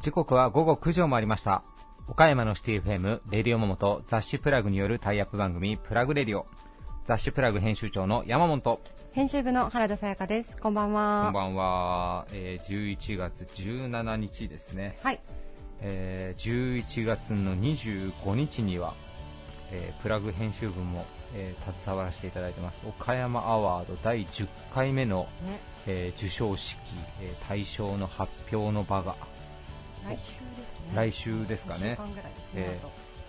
時刻は午後9時を回りました。岡山のシティ FM レディオモモと雑誌プラグによるタイアップ番組プラグレディオ。雑誌プラグ編集長の山本。編集部の原田さやかです。こんばんは。こんばんは、えー、11月17日ですね。はい、えー、11月の25日には、えー、プラグ編集部も、えー、携わらせていただいてます。岡山アワード第10回目の、ね、えー、授賞式、えー、大賞の発表の場が来週ですね。来週ですかね。1週間ぐらいですねえ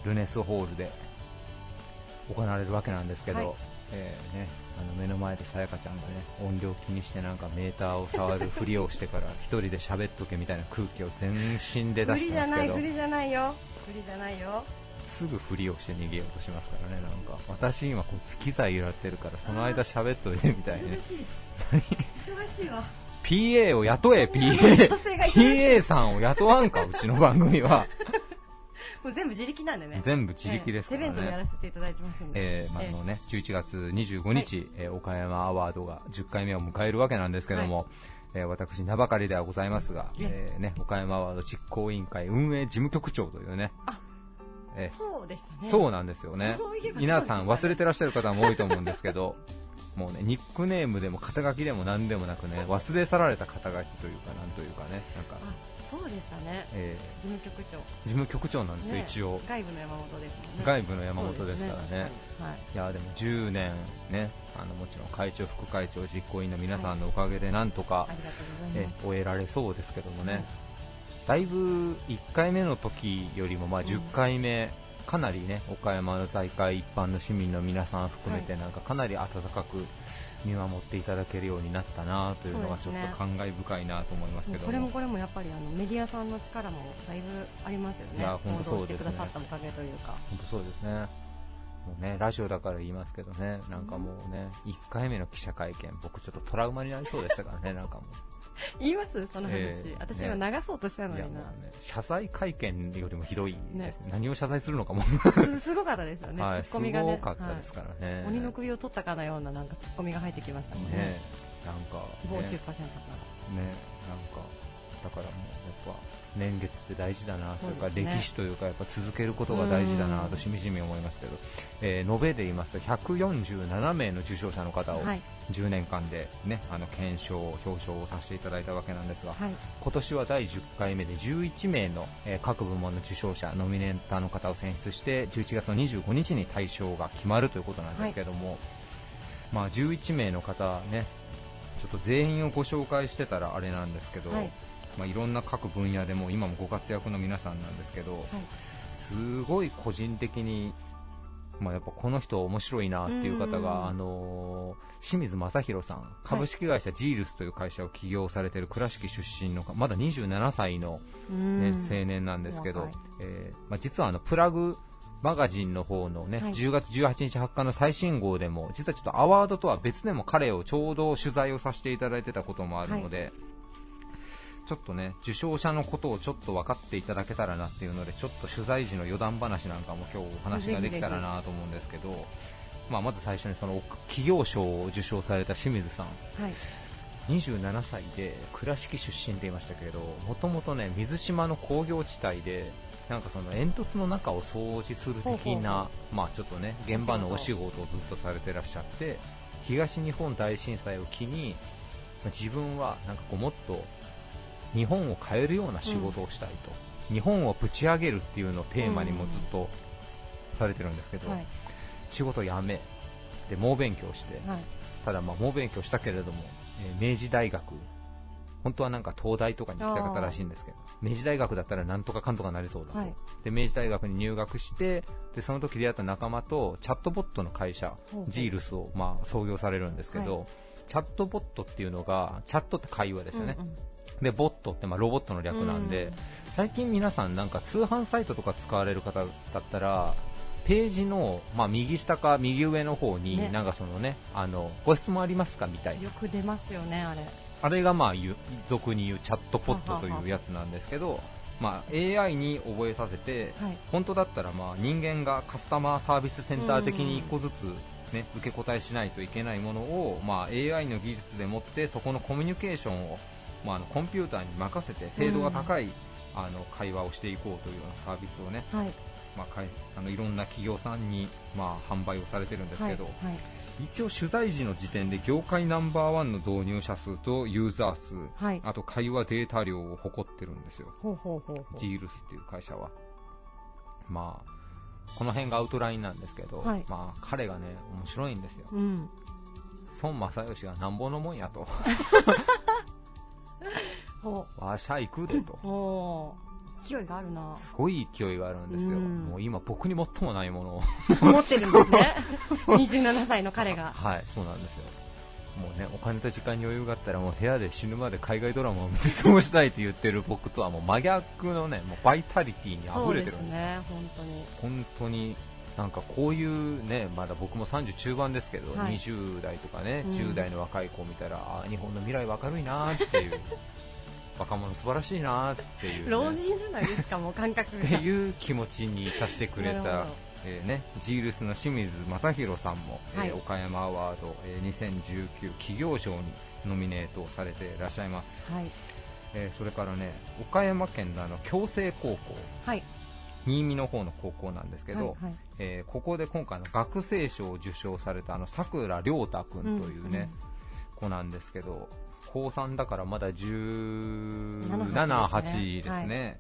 ルネスホールで行われるわけなんですけど、はい。えーね、あの目の前でさやかちゃんがね音量気にしてなんかメーターを触るふりをしてから 一人で喋っとけみたいな空気を全身で出してますけど。ない無理じゃないよ。無理じゃないよすぐふりをして逃げようとしますからね。なんか私今こう機材揺らってるからその間喋っといてみたいにね。忙しい。わ。PA を雇え PA PA さんを雇わんか うちの番組は。もう全部自力なんでね。全部自力ですからね。ええ。テレントもやらせていただいてますんで。えーまああのね、11月25日、えー岡山アワードが10回目を迎えるわけなんですけども、えー私、名ばかりではございますが、えーね、岡山アワード実行委員会運営事務局長というね、あえーそうでしたね。そうなんですよね。皆さん忘れてらっしゃる方も多いと思うんですけど、もうね、ニックネームでも肩書きでも何でもなくね、忘れ去られた肩書きというか、なんというかね、なんか、あそうでしたね。え事務局長。ー事務局長なんですよ、ね一応。外部の山本ですもんね。外部の山本ですからね。そうです確かにはい。いやでも10年ね、あのもちろん会長、副会長、実行委員の皆さんのおかげでなんとか、ありがとうございえ終えられそうですけどもね、はいだいぶ1回目の時よりもまあうん。10回目、かなりね岡山の財界一般の市民の皆さん含めてはなんかかなり温かく見守っていただけるようになったなというのがちょっと感慨深いなと思いますけどこれもこれもやっぱりあのメディアさんの力もだいぶありますよね。いや本当そうですね。くださったおかげというか。本当そうですね。もうね、ラジオだから言いますけどね、なんかもうね、1回目の記者会見、僕ちょっとトラウマになりそうでしたからね、なんかもう。言います？その話、ええ。私ね。今流そうとしたのにな、ね、謝罪会見よりもひどいですね。何を謝罪するのかも。す すごかったですよね、はい、ツッすコミがね。ごかったですからね。はい。鬼の首を取ったかのようななんかツッコミが入ってきましたもんね。ね、なんか、某ね、出版社の方がね、なんか、だからもうぱ年月って大事だなというかね。歴史というかやっぱ続けることが大事だなとしみじみ思いますけど、えー延べで言いますと147名の受賞者の方をはい。10年間で、ね、あの検証、表彰をさせていただいたわけなんですが、はい。今年は第10回目で11名の、えー各部門の受賞者、ノミネーターの方を選出して11月の25日に大賞が決まるということなんですけども、まあ、11名の方ね、ちょっと全員をご紹介してたらあれなんですけど、はいいまあ、いろんな各分野でも今もご活躍の皆さんなんですけど、はい。すごい個人的に、まあ、やっぱこの人面白いなっていう方うん。が、あのー清水正弘さん、株式会社ジールスという会社を起業されている倉敷出身のか、まだ27歳の、うねん青年なんですけど、若い。えーまあ、実はあのプラグマガジンの方のね、はい。10月18日発刊の最新号でも、実はちょっとアワードとは別でも彼をちょうど取材をさせていただいてたこともあるので、ちょっとね、受賞者のことをちょっと分かっていただけたらなっていうので、ちょっと取材時の余談話なんかも今日お話ができたらなと思うんですけど、まあ、まず最初にその企業賞を受賞された清水さん、はい27歳で倉敷出身って言いましたけれどもともとね水島の工業地帯でなんかその煙突の中を掃除する的なまあちょっとね現場のお仕事をずっとされてらっしゃって東日本大震災を機にまあ自分はなんかこうもっと日本を変えるような仕事をしたいと、日本をぶち上げるっていうのをテーマにもずっとされてるんですけど、はい。仕事を辞めで猛勉強して、はい。ただまあ猛勉強したけれども、えー明治大学本当はなんか東大とかに行きたかったらしいんですけど明治大学だったらなんとかかんとかなりそうだと、はい。で明治大学に入学してでその時出会った仲間とチャットボットの会社ジールスをまあ創業されるんですけど、はチャットボットっていうのがチャットって会話ですよね、うんうんでボットってまあロボットの略なんで、うん。最近皆さんなんか通販サイトとか使われる方だったらページの、まあ、右下か右上の方に、ね。なんかそのねあのご質問ありますかみたいな。よく出ますよねあれ。あれがまあ俗に言うチャットポットというやつなんですけど、まあ、AI に覚えさせて、はい。本当だったらまあ人間がカスタマーサービスセンター的に1個ずつね、受け答えしないといけないものを、まあ、AI の技術でもってそこのコミュニケーションを、まあ、あのコンピューターに任せて精度が高い、あの会話をしていこうというようなサービスをね、はい。まあ、あのいろんな企業さんに、まあ、販売をされてるんですけど、はい。はい一応取材時の時点で業界ナンバーワンの導入者数とユーザー数、はいあと会話データ量を誇ってるんですよ。ほうほうほうほう。ジールスっていう会社は。まあ、この辺がアウトラインなんですけど、はいまあ、彼がね、面白いんですよ。うん。孫正義がなんぼのもんやと。ほわしゃ行くでと 勢いがあるな。すごい勢いがあるんですよ。うんもう今僕に最もないものを。持ってるんですね。27歳の彼が。はい、そうなんですよ。もうね、お金と時間に余裕があったらもう部屋で死ぬまで海外ドラマを見て過ごしたいって言ってる僕とはもう真逆のね、もうバイタリティに溢れてるんですよ。ね、本当に。本当になんかこういうね、まだ僕も30中盤ですけど、はい20代とかね、うん10代の若い子を見たら、あー日本の未来明るいなーっていう、若者素晴らしいなーっていう、ね、老人じゃないですか、もう感覚が。っていう気持ちにさせてくれたえーね、ジールスの清水正弘さんも、はい。えー岡山アワード、えー2019企業賞にノミネートされていらっしゃいます、はい。えーそれからね岡山県のあの共生高校。はい。新見の方の高校なんですけど、はいはい。えーここで今回の学生賞を受賞されたあのさくら亮太君というね、子なんですけど高3だからまだ17、7 8ですね、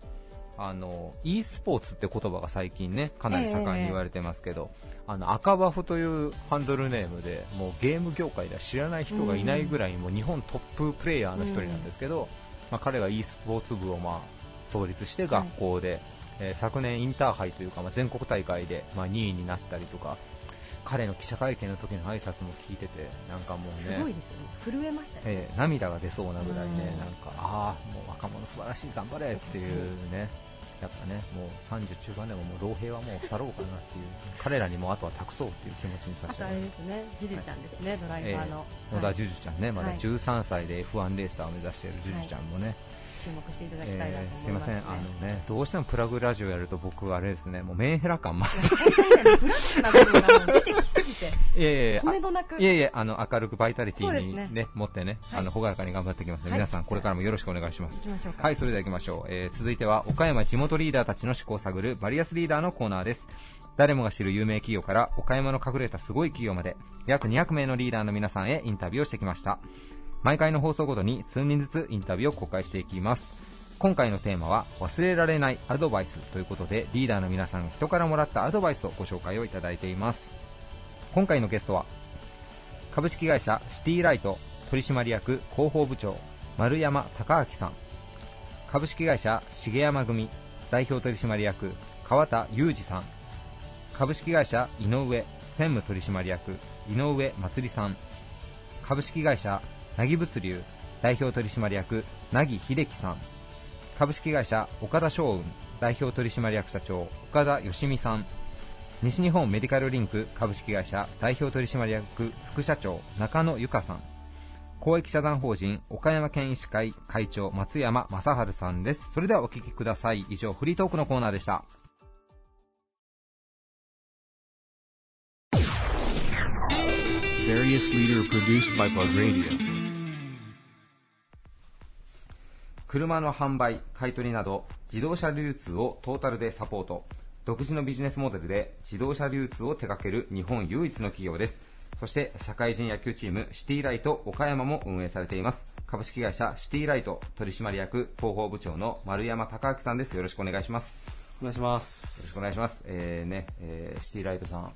あの e スポーツって言葉が最近ねかなり盛んに言われてますけど、あの赤バフというハンドルネームでもうゲーム業界では知らない人がいないぐらい、もう日本トッププレイヤーの一人なんですけど、まあ、彼が e スポーツ部をまあ創立して学校で、えー昨年インターハイというか、まあ、全国大会で、まあ、2位になったりとか彼の記者会見の時の挨拶も聞いててなんかもうすねごいですよね。震えましたよね。えー涙が出そうなぐらいね、うんなんか、ああ、もう若者素晴らしい、頑張れっていうね、やっぱね、もう30中盤でももう老兵はもう去ろうかなっていう、彼らにもあとは託そうっていう気持ちにさせてもらいますれですね、ジュジュちゃんですね、ドライバーの。野田はい樹樹ちゃんね、まだはい13歳で F1 レーサーを目指している樹樹ちゃんもね、注目していただきたいなと思いえーます、すいません、あのね、どうしてもプラグラジオやると僕、あれですね、もうメンヘラ感ま本当にね、ブラックな部分がもう出てきすぎて、いやいやいやとめどなく。いえいえ、あの、明るくバイタリティにね、そうです持ってね、はいあの、ほがらかに頑張っていきますので、はい皆さんこれからもよろしくお願いします。はい、それでは行きましょう。えー続いては、岡山地元リーダーたちの思考を探るバリアスリーダーのコーナーです。誰もが知る有名企業から岡山の隠れたすごい企業まで、約200名のリーダーの皆さんへインタビューをしてきました。毎回の放送ごとに数人ずつインタビューを公開していきます。今回のテーマは忘れられないアドバイスということでリーダーの皆さん人からもらったアドバイスをご紹介をいただいています。今回のゲストは株式会社シティライト取締役広報部長丸山隆明さん。株式会社重山組代表取締役川田裕二さん。株式会社井上専務取締役井上祭さん。株式会社なぎ物流代表取締役なぎ秀樹さん。株式会社岡田商運代表取締役社長岡田義美さん。西日本メディカルリンク株式会社代表取締役副社長中野由香さん。公益社団法人岡山県医師会会長松山正治さんです。それではお聞きください。以上フリートークのコーナーでした。Various leader produced by Buzz Radio. 車の販売、買い取りなど自動車流通をトータルでサポート。独自のビジネスモデルで自動車流通を手掛ける日本唯一の企業です。そして社会人野球チームシティライト岡山も運営されています。株式会社シティライト取締役広報部長の丸山隆明さんです。よろしくお願いします。お願いしまよろしす。くお願いします。えーね、えーシティライトさん、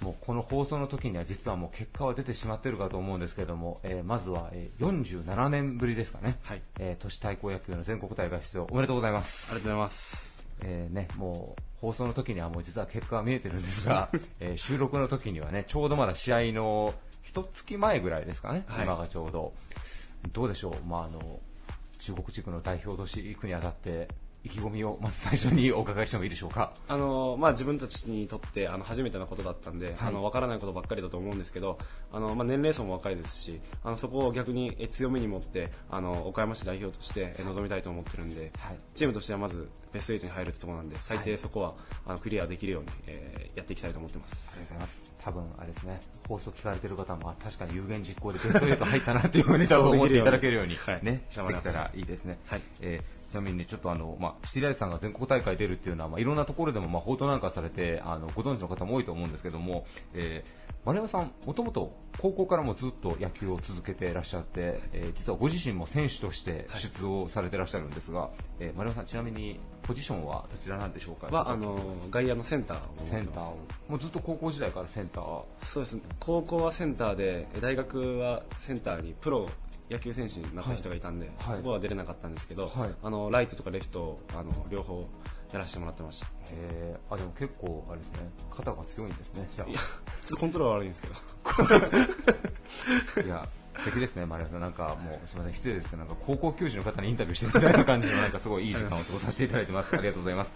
もうこの放送の時には実はもう結果は出てしまっているかと思うんですけれども、えーまずは、えー47年ぶりですかね、はい。えー都市対抗野球の全国大会出場おめでとうございます。ありがとうございます。えーね、もう放送の時にはもう実は結果が見えてるんですが、えー収録の時にはね、ちょうどまだ試合の一月前ぐらいですかね、はい今がちょうど。どうでしょう、まあ、あの中国地区の代表都市行くにあたって、意気込みをまず最初にお伺いしてもいいでしょうか。あのまあ、自分たちにとってあの初めてなことだったんで、はいあの分からないことばっかりだと思うんですけどあの、まあ、年齢層も若いですしあのそこを逆にえ強みに持ってあの岡山市代表としてえ臨みたいと思ってるんで、はいチームとしてはまずベスト8に入るってところなんで最低そこは、あのクリアできるように、えーやっていきたいと思ってまありがとうす。ございます。多分、あれですね、放送聞かれてる方も、あ確かに有言実行でベスト8入ったなっていうふうに多分思っていただけるように、はいね、知ってきたらいいですね。はいえーちなみにね、ちょっとあの、まあ、シティライズさんが全国大会出るっていうのは、まあ、いろんなところでも、まあ、報道なんかされて、あの、ご存知の方も多いと思うんですけども、えー丸山さん、もともと高校からもずっと野球を続けていらっしゃって、えー実はご自身も選手として出場されていらっしゃるんですが、えー丸山さん、ちなみにポジションはどちらなんでしょうか？はあの外野のセンターを。センターを。もうずっと高校時代からセンター？そうですね。高校はセンターでえ大学はセンターにプロ野球選手になった人がいたんで、はい。そこは出れなかったんですけど、はい。あのライトとかレフトをあの両方やらせてもらってましたへーあ、でも結構、あれですね、肩が強いんですね、じゃあ。いやちょっとコントロール悪いんですけどいや、素敵ですね、マリアさん。なんかもう、すみません、失礼ですけど、なんか高校球児の方にインタビューしてるみたいな感じの、なんかすごいいい時間を過ごさせていただいてます。ありがとうございます。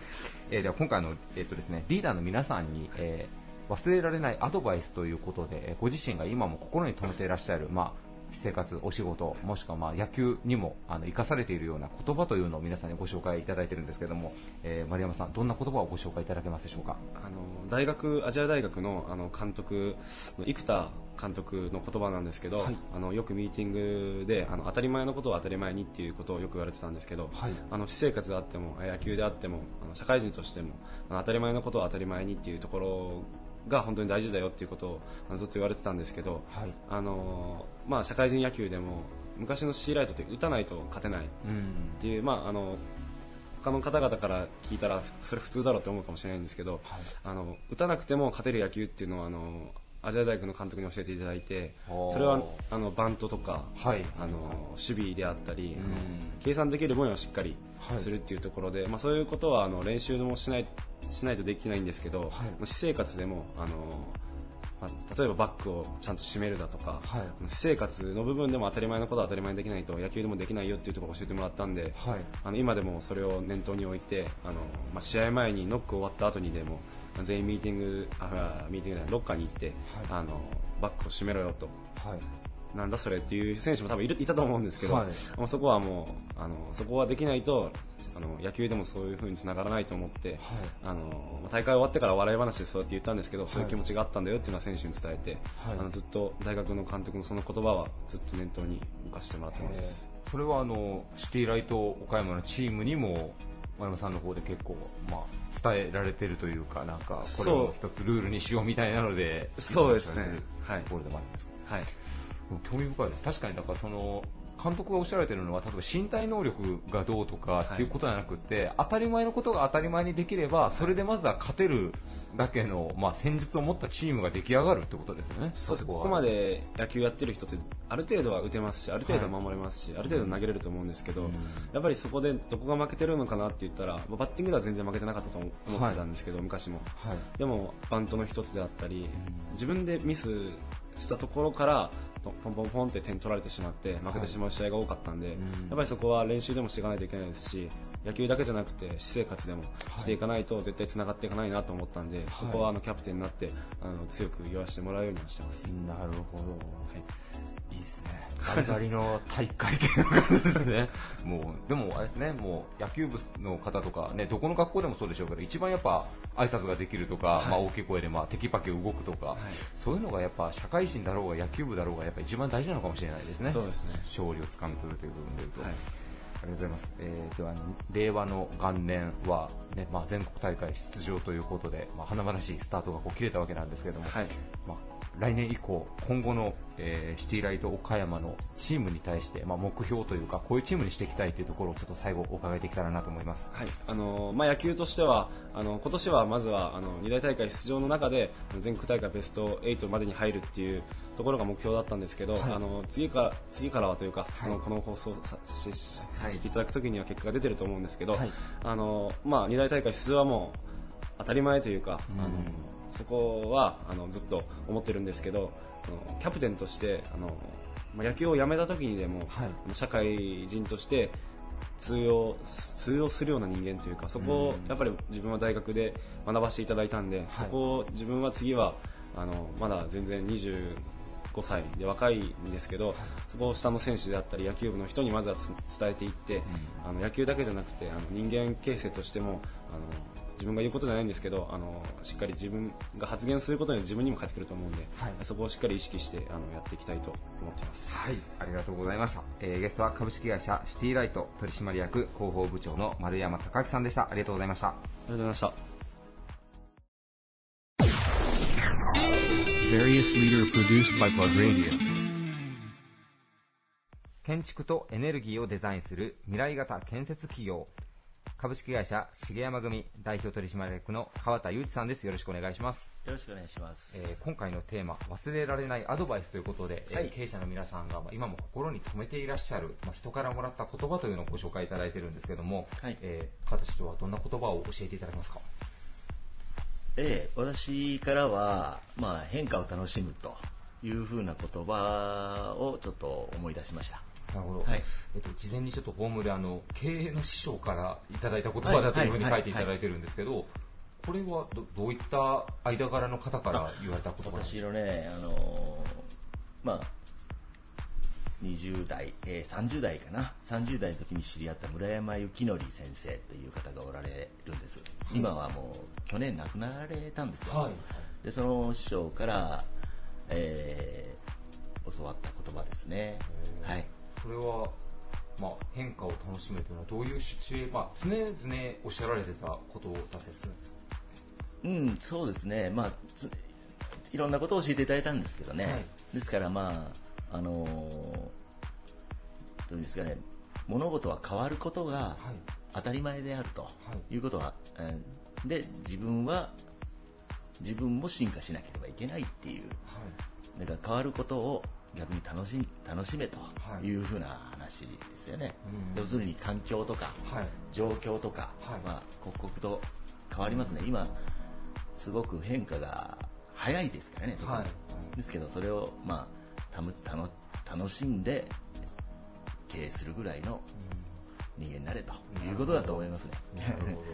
えーでは今回の、えっとですね、リーダーの皆さんに、えー忘れられないアドバイスということで、えーご自身が今も心に留めていらっしゃる、まあ、私生活、お仕事、もしくはまあ野球にもあの生かされているような言葉というのを皆さんにご紹介いただいているんですけども、えー丸山さん、どんな言葉をご紹介いただけますでしょうか？あの大学アジア大学のあの監督の生田監督の言葉なんですけど、はいあのよくミーティングであの当たり前のことを当たり前にっていうことをよく言われてたんですけど、はいあの私生活であっても野球であってもあの社会人としてもあの当たり前のことを当たり前にっていうところが本当に大事だよっていうことをずっと言われてたんですけど、はい。あのまあ、社会人野球でも昔のシーライトって打たないと勝てないっうん。ていう、まあ、あの他の方々から聞いたらそれ普通だろうって思うかもしれないんですけど、はいあの打たなくても勝てる野球っていうのはあのアジア大学の監督に教えていただいてそれはあのバントとか、はい。あの守備であったり、計算できる分野をしっかりはい。するっていうところで、まあ、そういうことはあの練習もしないしないとできないんですけど、はい。私生活でもあの、まあ、例えばバッグをちゃんと締めるだとか、はい私生活の部分でも当たり前のことは当たり前にできないと野球でもできないよっていうところを教えてもらったんで、はい。あの今でもそれを念頭に置いてあの、まあ、試合前にノック終わった後にでもまあ全員ミーティングあミーティングロッカーに行って、あのバッグを閉めろよとはい。なんだそれっていう選手も多分いるいたと思うんですけど、はい。まあそこはもうあのそこはできないとあの野球でもそういう風につながらないと思って、あのまあ大会終わってから笑い話でそうやって言ったんですけど、そういう気持ちがあったんだよっていうのは選手に伝えて、はいあのずっと大学の監督のその言葉はずっと念頭に置かせてもらってます。それはあのシティライト岡山のチームにも丸山さんの方で結構、まあ、伝えられてるというかなんかこれを一つルールにしようみたいなのでそうですね。はい。ところでもあるんですか？はい興味深いです。確かにだからその監督がおっしゃられてるのは例えば身体能力がどうとかっていうことじゃなくて、当たり前のことが当たり前にできればそれでまずは勝てるだけの、まあ、戦術を持ったチームが出来上がるってことですよね。そうです。こは。ここまで野球やってる人ってある程度は打てますしある程度は守れますし、ある程度投げれると思うんですけど、うん。やっぱりそこでどこが負けてるのかなって言ったらまあバッティングでは全然負けてなかったと思ってたんですけど、昔も。はい。でもバントの一つであったり、ん。自分でミスしたところからとポンポンポンって点取られてしまって負けてしまう試合が多かったんで、うん。やっぱりそこは練習でもしていかないといけないですし野球だけじゃなくて私生活でもしていかないと絶対つながっていかないなと思ったんで、そこはあのキャプテンになってあの強く言わせてもらうようにはしてます。なるほど。はいいいですね。ガリガリの大会系の感じですね。もう、でもあれですね、もう野球部の方とかね、どこの学校でもそうでしょうけど、一番やっぱ挨拶ができるとか、はいまあ大きい声でまあテキパキ動くとか、はいそういうのがやっぱ社会人だろうが野球部だろうがやっぱ一番大事なのかもしれないですね。そうですね勝利をつかみ取るという部分でいうと。はいありがとうございます。えーでは、令和の元年は、ねまあ、全国大会出場ということで、まあ、華々しいスタートがこう切れたわけなんですけれども、はいまあ、来年以降、今後の、えーシティライト岡山のチームに対して、まあ、目標というか、こういうチームにしていきたいというところをちょっと最後お伺いできたらなと思います。はい。あのまあ、野球としてはあの今年はまずはあの2大大会出場の中で全国大会ベスト8までに入るっていうところが目標だったんですけど、はい。あの次から次からはというか、はい。あのこの放送さしさはいせていただくときには結果が出てると思うんですけど、はい。あのまあ、2大大会出場はもう当たり前というか、うん。あのそこはあのずっと思ってるんですけどキャプテンとしてあの、まあ、野球を辞めた時にでも、はい。社会人として通用通用するような人間というかそこをうん。やっぱり自分は大学で学ばせていただいたんで、はい。そこを自分は次はあのまだ全然25歳で若いんですけど、そこを下の選手であったり野球部の人にまずはつ伝えていって、あの野球だけじゃなくてあの人間形成としてもあの自分が言うことじゃないんですけどあのしっかり自分が発言することに自分にも返ってくると思うんで、はいそこをしっかり意識してあのやっていきたいと思っています。はい、ありがとうございました。えーゲストは株式会社シティライト取締役広報部長の丸山隆明さんでした。ありがとうございました。ありがとうございました。Various leader produced by Plug Radio. 建築とエネルギーをデザインする未来型建設企業。株式会社重山組代表取締役の川田裕二さんです。よろしくお願いします、よろしくお願いします。えー今回のテーマ忘れられないアドバイスということで、えーはい。経営者の皆さんがまあ今も心に留めていらっしゃる、まあ、人からもらった言葉というのをご紹介いただいてるんですけども、はい。えー川田社長はどんな言葉を教えていただけますか？ええ、私からは、まあ、変化を楽しむというふうな言葉をちょっと思い出しました。なるほど、はい。えっと、事前にちょっとホームであの経営の師匠からいただいた言葉だというふうに書いていただいてるんですけど、これはどどういった間柄の方から言われた言葉ですか？私のね、あのーまあ、20代、えー30代かな、30代の時に知り合った村山幸則先生という方がおられるんです。今はもう去年亡くなられたんですよ。はいでその師匠から、えー教わった言葉ですね。はい。それは、まあ、変化を楽しむというのはどういうシチュエーまあ、常々おっしゃられてたことだったりするんですか？うん、そうですね、まあ、ついろんなことを教えていただいたんですけどね、はいですから、まああのーどうですかね、物事は変わることがはい。当たり前であるとはい。いうことは、えーで自分は自分も進化しなければいけないっていう、だから変わることを逆に楽し楽しめとはい。いうふうな話ですよね、うん。要するに環境とかはい。状況とかはい。は刻々と変わりますね、今、すごく変化が早いですからね、特に。はい。ですけど、それを、まあ、たむ楽楽しんで経営するぐらいの人間になれということだと思いますね。なるほど。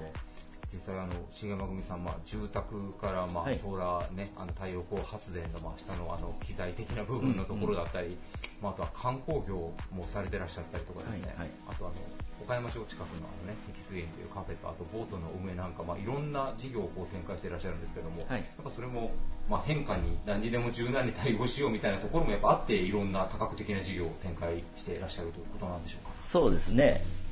実際あの重山組さん、まあ、住宅から、まあはい。ソーラー、ね、あの太陽光発電の、まあ、下のあの機材的な部分のところだったり、まあ、あとは観光業もされてらっしゃったりとかですね、はいはい。あとあの岡山城近くのあの、ね、碧水園というカフェとあとボートの運営なんか、まあ、いろんな事業をこう展開していらっしゃるんですけども、はい。やっぱそれも、まあ、変化に何にでも柔軟に対応しようみたいなところもやっぱあっていろんな多角的な事業を展開していらっしゃるということなんでしょうか？そうですね、も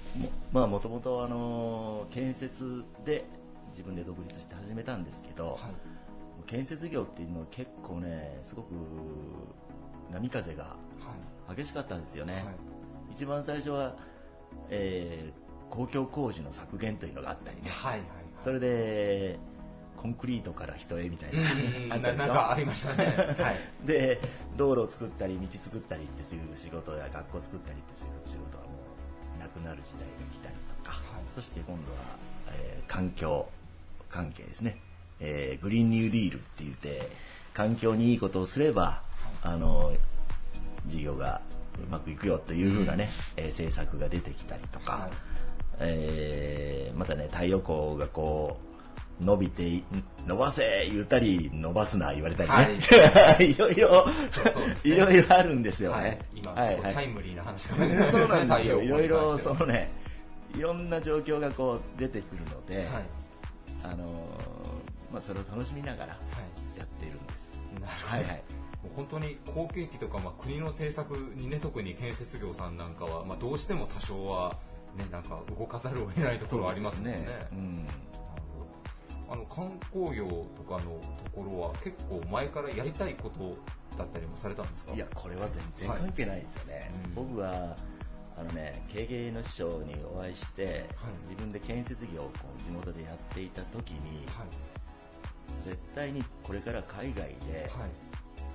まあ、もともと、あの建設で自分で独立して始めたんですけど、建設業っていうのは結構ね、すごく波風がはい。激しかったんですよね。はい。一番最初は、えー公共工事の削減というのがあったりね、はいはいそれでコンクリートから人へみたいな、あったありましたね。はい。で道路を作ったり道作ったりっていう仕事や学校作ったりっていう仕事なくなる時代が来たりとか、はい。そして今度は、えー環境関係ですね、えーグリーンニューディールって言って環境にいいことをすれば、あの事業がうまくいくよというふうなね、えー政策が出てきたりとか、はい。えーまたね太陽光がこう伸びてい伸ばせ言ったり伸ばすな言われたりね、い、ろいろそうそうですね。いろいろあるんですよ。ね、はい、今、はいはい。タイムリーな話かもしれないそうなんですよ。いろいろそそのね。いろんな状況がこう出てくるので、はい、あのーまあ、それを楽しみながらはやっているんです、い、なるほど、はいはい。もう本当に好景気とか、まあ、国の政策にね、特に建設業さんなんかは、まあ、どうしても多少は、ね、なんか動かざるを得ないところはありますもんね。うんあの観光業とかのところは結構前からやりたいことだったりもされたんですか？いや、これは全然関係ないですよね。はい。うん。僕は、あのね、経営の師匠にお会いして、自分で建設業をこう地元でやっていた時に、はい。絶対にこれから海外で、はい。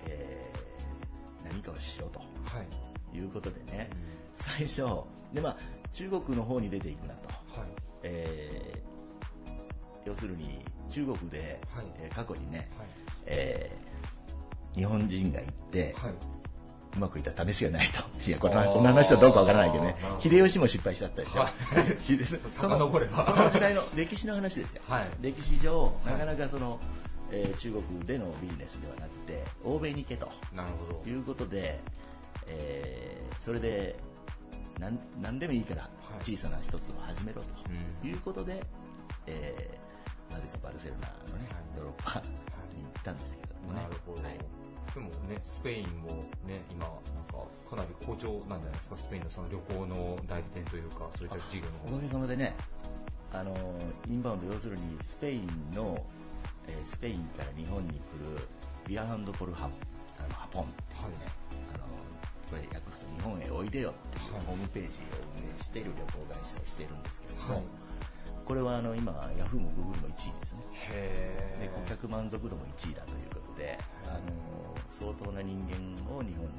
えー何かをしようとはい。いうことでね、最初、でまあ、中国の方に出ていくなと。はい。えー要するに中国で、はい。えー過去にね、はい。えー日本人が行って、はい。うまくいった試しがないと。いや、このこの話はどうかわからないけどね。秀吉も失敗しちゃったでしょ。はい。そのその時代の 歴史の話ですよ。はい。歴史上、はい。なかなかその、えー中国でのビジネスではなくて、欧米に行けと。なるほど。いうことで、えーそれでなん、何でもいいからはい。小さな一つを始めろと。うん。いうことで、えーなぜかバルセロナのね、はい。ヨーロッパに行ったんですけどもね。なるほど。はい。でもね、スペインもね、今、なんか、かなり好調なんじゃないですか、スペインのその旅行の代理店というか、そういった事業のおかげさまでね、あのインバウンド、要するにスペインの、えースペインから日本に来るビアハンドポルハあのハポンっていうね、あのこれ訳すと日本へおいでよっていうはい。ホームページを運営している旅行会社をしているんですけれども、はいこれはあの今、ヤフーもグーグルも1位ですね。へで顧客満足度も1位だということで、あの相当な人間を日本に、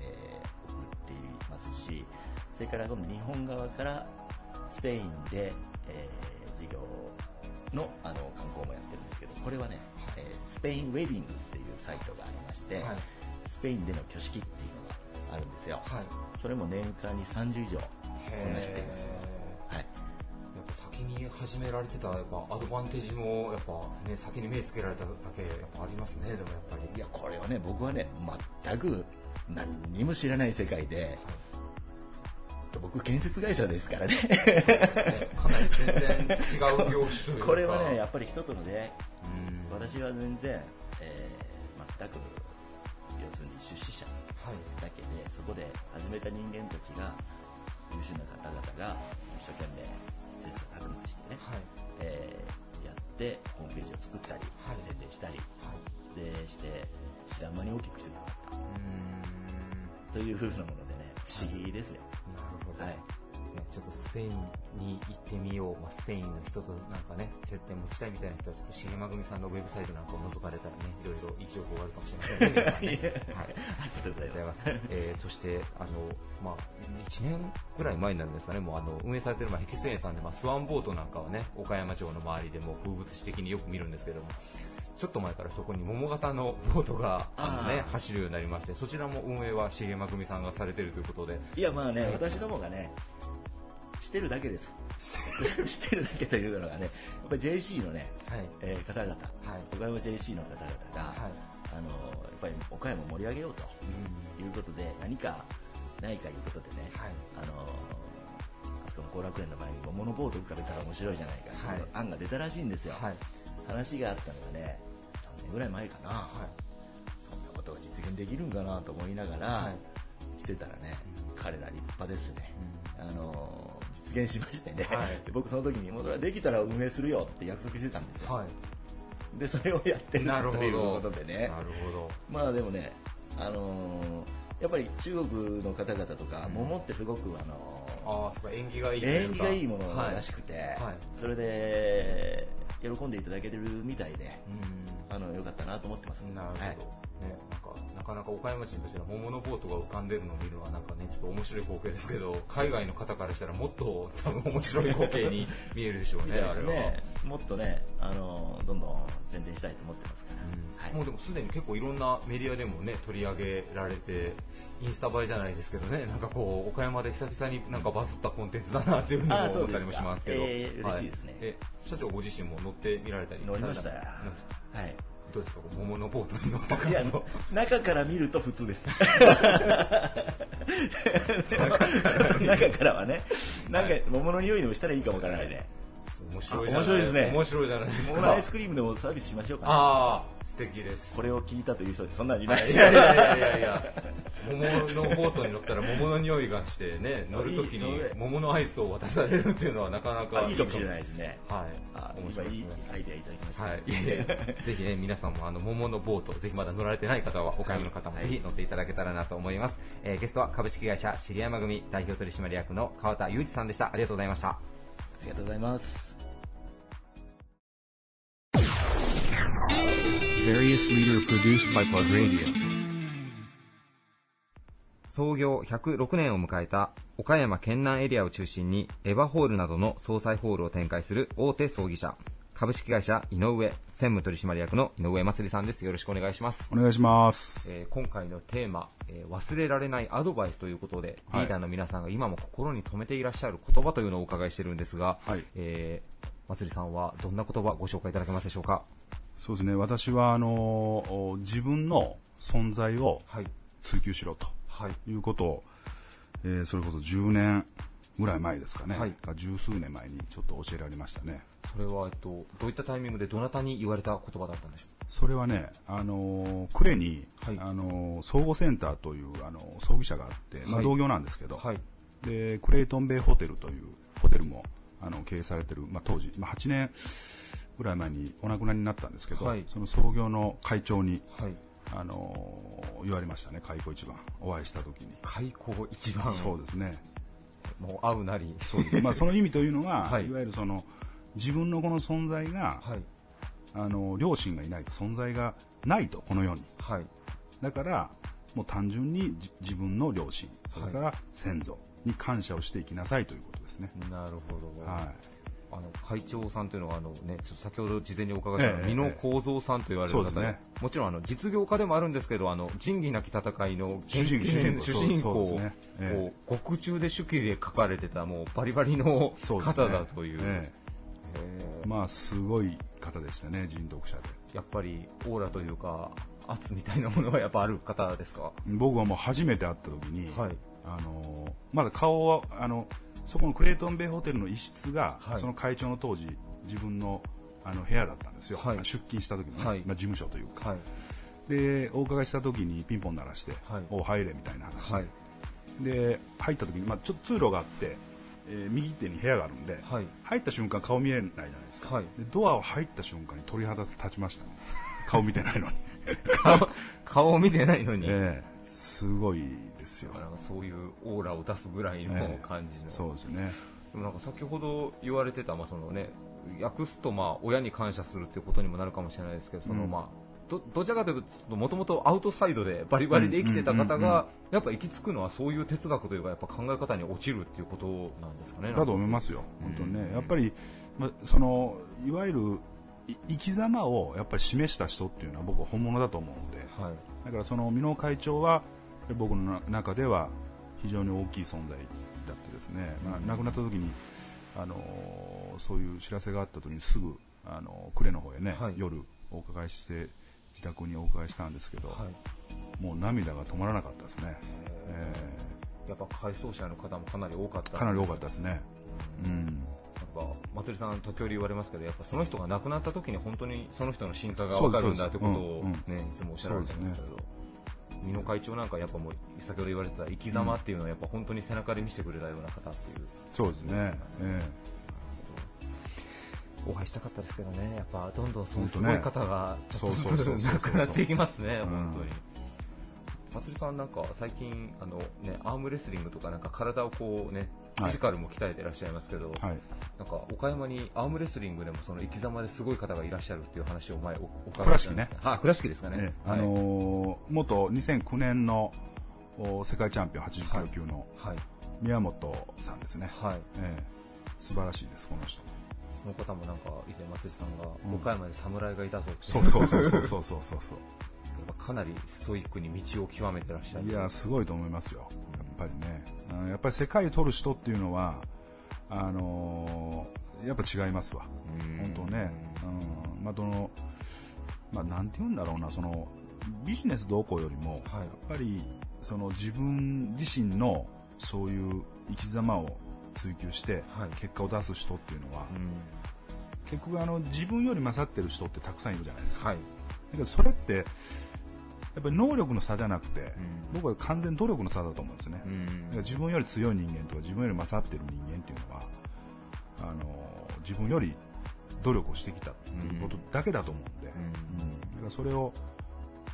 えー送っていますし、それから今度日本側からスペインで、えー事業のあの観光もやってるんですけど、これはね、えースペインウェディングっていうサイトがありまして、はい。スペインでの挙式っていうのがあるんですよ。はい。それも年間に30以上こなしています。へーはいやっぱ先に始められてたやっぱアドバンテージもやっぱね先に目つけられただけやっぱありますねでもやっぱり。いや、これはね、僕はね、全く何にも知らない世界で、僕、建設会社ですからね。ねかなり全然違う業種というか。これはね、やっぱり人との出会い、うん。私は全然、えー全く、要するに出資者はい。だけで、そこで始めた人間たちが、優秀な方々が一生懸命切磋琢磨してね、はい。えーやって、ホームページを作ったり、はい。宣伝したり、はい。でして、知らん間に大きくしてもらった。うーん。という風なものでね、不思議ですよ。なるほど、はい。ねちょっとスペインに行ってみよう、まあ、スペインの人となんかね接点持ちたいみたいな人はちょっと重間組さんのウェブサイトなんかを覗かれたらね いろいろいい情報があるかもしれませんね。はいありがとうござい。ます。えーそして、あの、まあ、1年ぐらい前になるんですかね、もうあの、運営されてる、まあ、ヘキス園さんで、まあ、スワンボートなんかはね、岡山城の周りでも風物詩的によく見るんですけども、ちょっと前からそこに桃型のボートが、あのね走るようになりまして、そちらも運営は重間組さんがされてるということで、いや、まあね、私どもがね、してるだけです。してるだけというのがね、やっぱり JC のね、はい。えー方々、はい。岡山 JC の方々が、はい。あのやっぱり岡山を盛り上げようとうんいうことで、何かないかいうことでね、はい。あのあそこの後楽園の前に桃のボート浮かべたら面白いじゃないか、はいいう案が出たらしいんですよ。はい。話があったのがね、3年ぐらい前かな、はい。そんなことが実現できるんかなと思いながら、はいしてたらね、彼ら立派ですね。うあの実現しましてね、はいで僕その時にもうそれはできたら運営するよって約束してたんですよ、はい。でそれをやってるなるほど。ということでねなるほど。まあでもね、あのーやっぱり中国の方々とか、うん桃ってすごく、あのーああ、そうか、縁起がいい縁起がいいものらしくて、はいはいそれで喜んでいただけてるみたいで、うん。あのよかったなと思ってます。なるほど、はいね、なんかなかなか岡山人としては桃のボートが浮かんでるのを見るのはなんかねちょっと面白い光景ですけど海外の方からしたらもっと多分面白い光景に見えるでしょうみたいですねあれは。ね、もっとね、あのどんどん宣伝したいと思ってますから、うん。はい。もうでもすでに結構いろんなメディアでもね取り上げられてインスタ映えじゃないですけどねなんかこう岡山で久々になんかバズったコンテンツだなっていうふうに思ったりもしますけど、えー嬉しいですね。はえ社長ご自身も乗ってみられたり乗りましたはい、どうですか？桃のボートに乗った感いや想中から見ると普通です。中からはね、なんか桃の匂いでもしたらいいかもわからないね。面白いじゃないあ面白いですね面白いじゃないですか桃のアイスクリームでもサービスしましょうか、ね。ああ、素敵です。これを聞いたという人でそんなにいないいやいやいやいやいや、桃のボートに乗ったら桃の匂いがしてね、乗るときに桃のアイスを渡されるっていうのはなかなかあいいかもしれないですね。はい。あ面今いい白いですね。アイデアいただきました。はい、いやいやぜひね、皆さんもあの桃のボート、ぜひまだ乗られてない方は、お買い物の方もはいぜひ乗っていただけたらなと思います。えーゲストは株式会社尻山組代表取締役の川田裕二さんでした。ありがとうございました。ありがとうございます。Various leader produced by Plug Radio. 創業106年を迎えた岡山県南エリアを中心にエヴァホールなどの総裁ホールを展開する大手葬儀社株式会社井上専務取締役の井上祭さんですよろしくお願いしますお願いします。えー今回のテーマ、えー忘れられないアドバイスということで、はいリーダーの皆さんが今も心に留めていらっしゃる言葉というのをお伺いしてるんですが、はいえー、まつりさんはどんな言葉ご紹介いただけますでしょうか？そうですね、私はあのお自分の存在をはい、追求しろとはい、いうことを、えーそれこそ10年ぐらい前ですかね、はい。か十数年前にちょっと教えられましたね。それは、えっと、どういったタイミングでどなたに言われた言葉だったんでしょそれはね、あのー呉に、はい。あのー総合センターという、あのー葬儀社があって、まあ、はい。同業なんですけど、うはい、でクレイトンベイホテルというホテルもあの経営されてる、まあ、当時、まあ、8年ぐらい前にお亡くなりになったんですけど、はいその創業の会長に、はい、あのー言われましたね、開口一番、お会いした時に。開口一番、そうですね。もう会うなり、そうです。まあ、その意味というのは、はいい、わゆるその、自分のこの存在が、はい、あの、両親がいないと、存在がないと、この世に。はい、だから、もう単純にじ自分の両親、それから先祖に感謝をしていきなさいということですね。なるほど。はあの会長さんというのはあの、ね、ちょっと先ほど事前にお伺いした、ええ美濃幸三さんと言われる方でね。もちろんあの実業家でもあるんですけどあの仁義なき戦いの主人公主人公。そうそうですね。え獄中で手記で書かれてたもうバリバリの方だという。まあ、すごい方でしたね、人読者で。えやっぱりオーラというか圧みたいなものがやっぱある方ですか？僕はもう初めて会った時に、はい。あのまだ顔はあのそこのクレイトンベイホテルの一室が、はい。その会長の当時自分のあの部屋だったんですよ、はい。出勤した時のね、はい。まあ、事務所というか、はい。でお伺いした時にピンポン鳴らして、はい。お入れみたいな話。で,、はい。で入った時に、まあ、ちょっと通路があって、えー右手に部屋があるんで、はい。入った瞬間顔見えないじゃないですか、はい。でドアを入った瞬間に鳥肌立ちましたね。顔見てないのに、顔見てないのに、ええ。すごいですよ。なんかそういうオーラを出すぐらいのええ。感じの、そうですね。でもなんか先ほど言われてた、まあそのね、訳すとまあ親に感謝するっていうことにもなるかもしれないですけど、そのうんまあどどちらかというと、もともとアウトサイドでバリバリで生きてた方うんうんうん。うんが、やっぱ行き着くのはそういう哲学というか、やっぱ考え方に落ちるっていうことなんですかね。だと思いますよ、うん本当にね、やっぱり、ま、そのいわゆるい生き様をやっぱり示した人っていうのは僕は本物だと思うので、はい。だからその箕面会長は僕の中では非常に大きい存在だってですね、まあ、亡くなった時にあのそういう知らせがあった時にすぐあの呉の方へね、はい。夜お伺いして自宅にお伺いしたんですけど、はい。もう涙が止まらなかったですね、えやっぱ回想者の方もかなり多かった。ーかなり多かったですね。うん。やっぱ、まつりさん、時折言われますけど、やっぱその人が亡くなった時に本当にその人の心境が分かるんだってことをそうですね、いつもおっしゃられてますけど、美濃会長なんかやっぱもう、先ほど言われてた生き様っていうのはやっぱ本当に背中で見せてくれたような方っていう。そうですね、えお会いしたかったですけどね、やっぱどんどんそうすごい方がちょっとずつな くなっていきますね、うん本当に。まつりさんなんか最近あの、ね、アームレスリングとかなんか体をこうね、フィジカルも鍛えていらっしゃいますけど、はい、なんか岡山にアームレスリングでもその生き様ですごい方がいらっしゃるっていう話を前お伺いしたんです倉敷ね。はあ、倉敷ですかね。ねあのー、元2009年の世界チャンピオン80キロ級の宮本さんですね。はい。えー、素晴らしいです、この人。この方もなんか以前松井さんが岡山で侍がいたぞって、うん、そうそうそうそうそうそうそう。やっぱかなりストイックに道を極めてらっしゃる。いや、すごいと思いますよ。やっぱりね。うんやっぱり世界取る人っていうのは、あのーやっぱ違いますわ。うん本当ね。うん。まあ、どの、まあ、なんて言うんだろうな、その、ビジネスどうこうよりも、はいやっぱり、その自分自身のそういう生き様を追求して、はい結果を出す人っていうのは、うん結局あの自分より勝ってる人ってたくさんいるじゃないですか。はい。だけどそれって、やっぱり能力の差じゃなくて、僕は完全に努力の差だと思うんですね。うん。自分より強い人間とか自分より勝ってる人間っていうのは、あの自分より努力をしてきたっていうことだけだと思うんで、うん。うん。だからそれを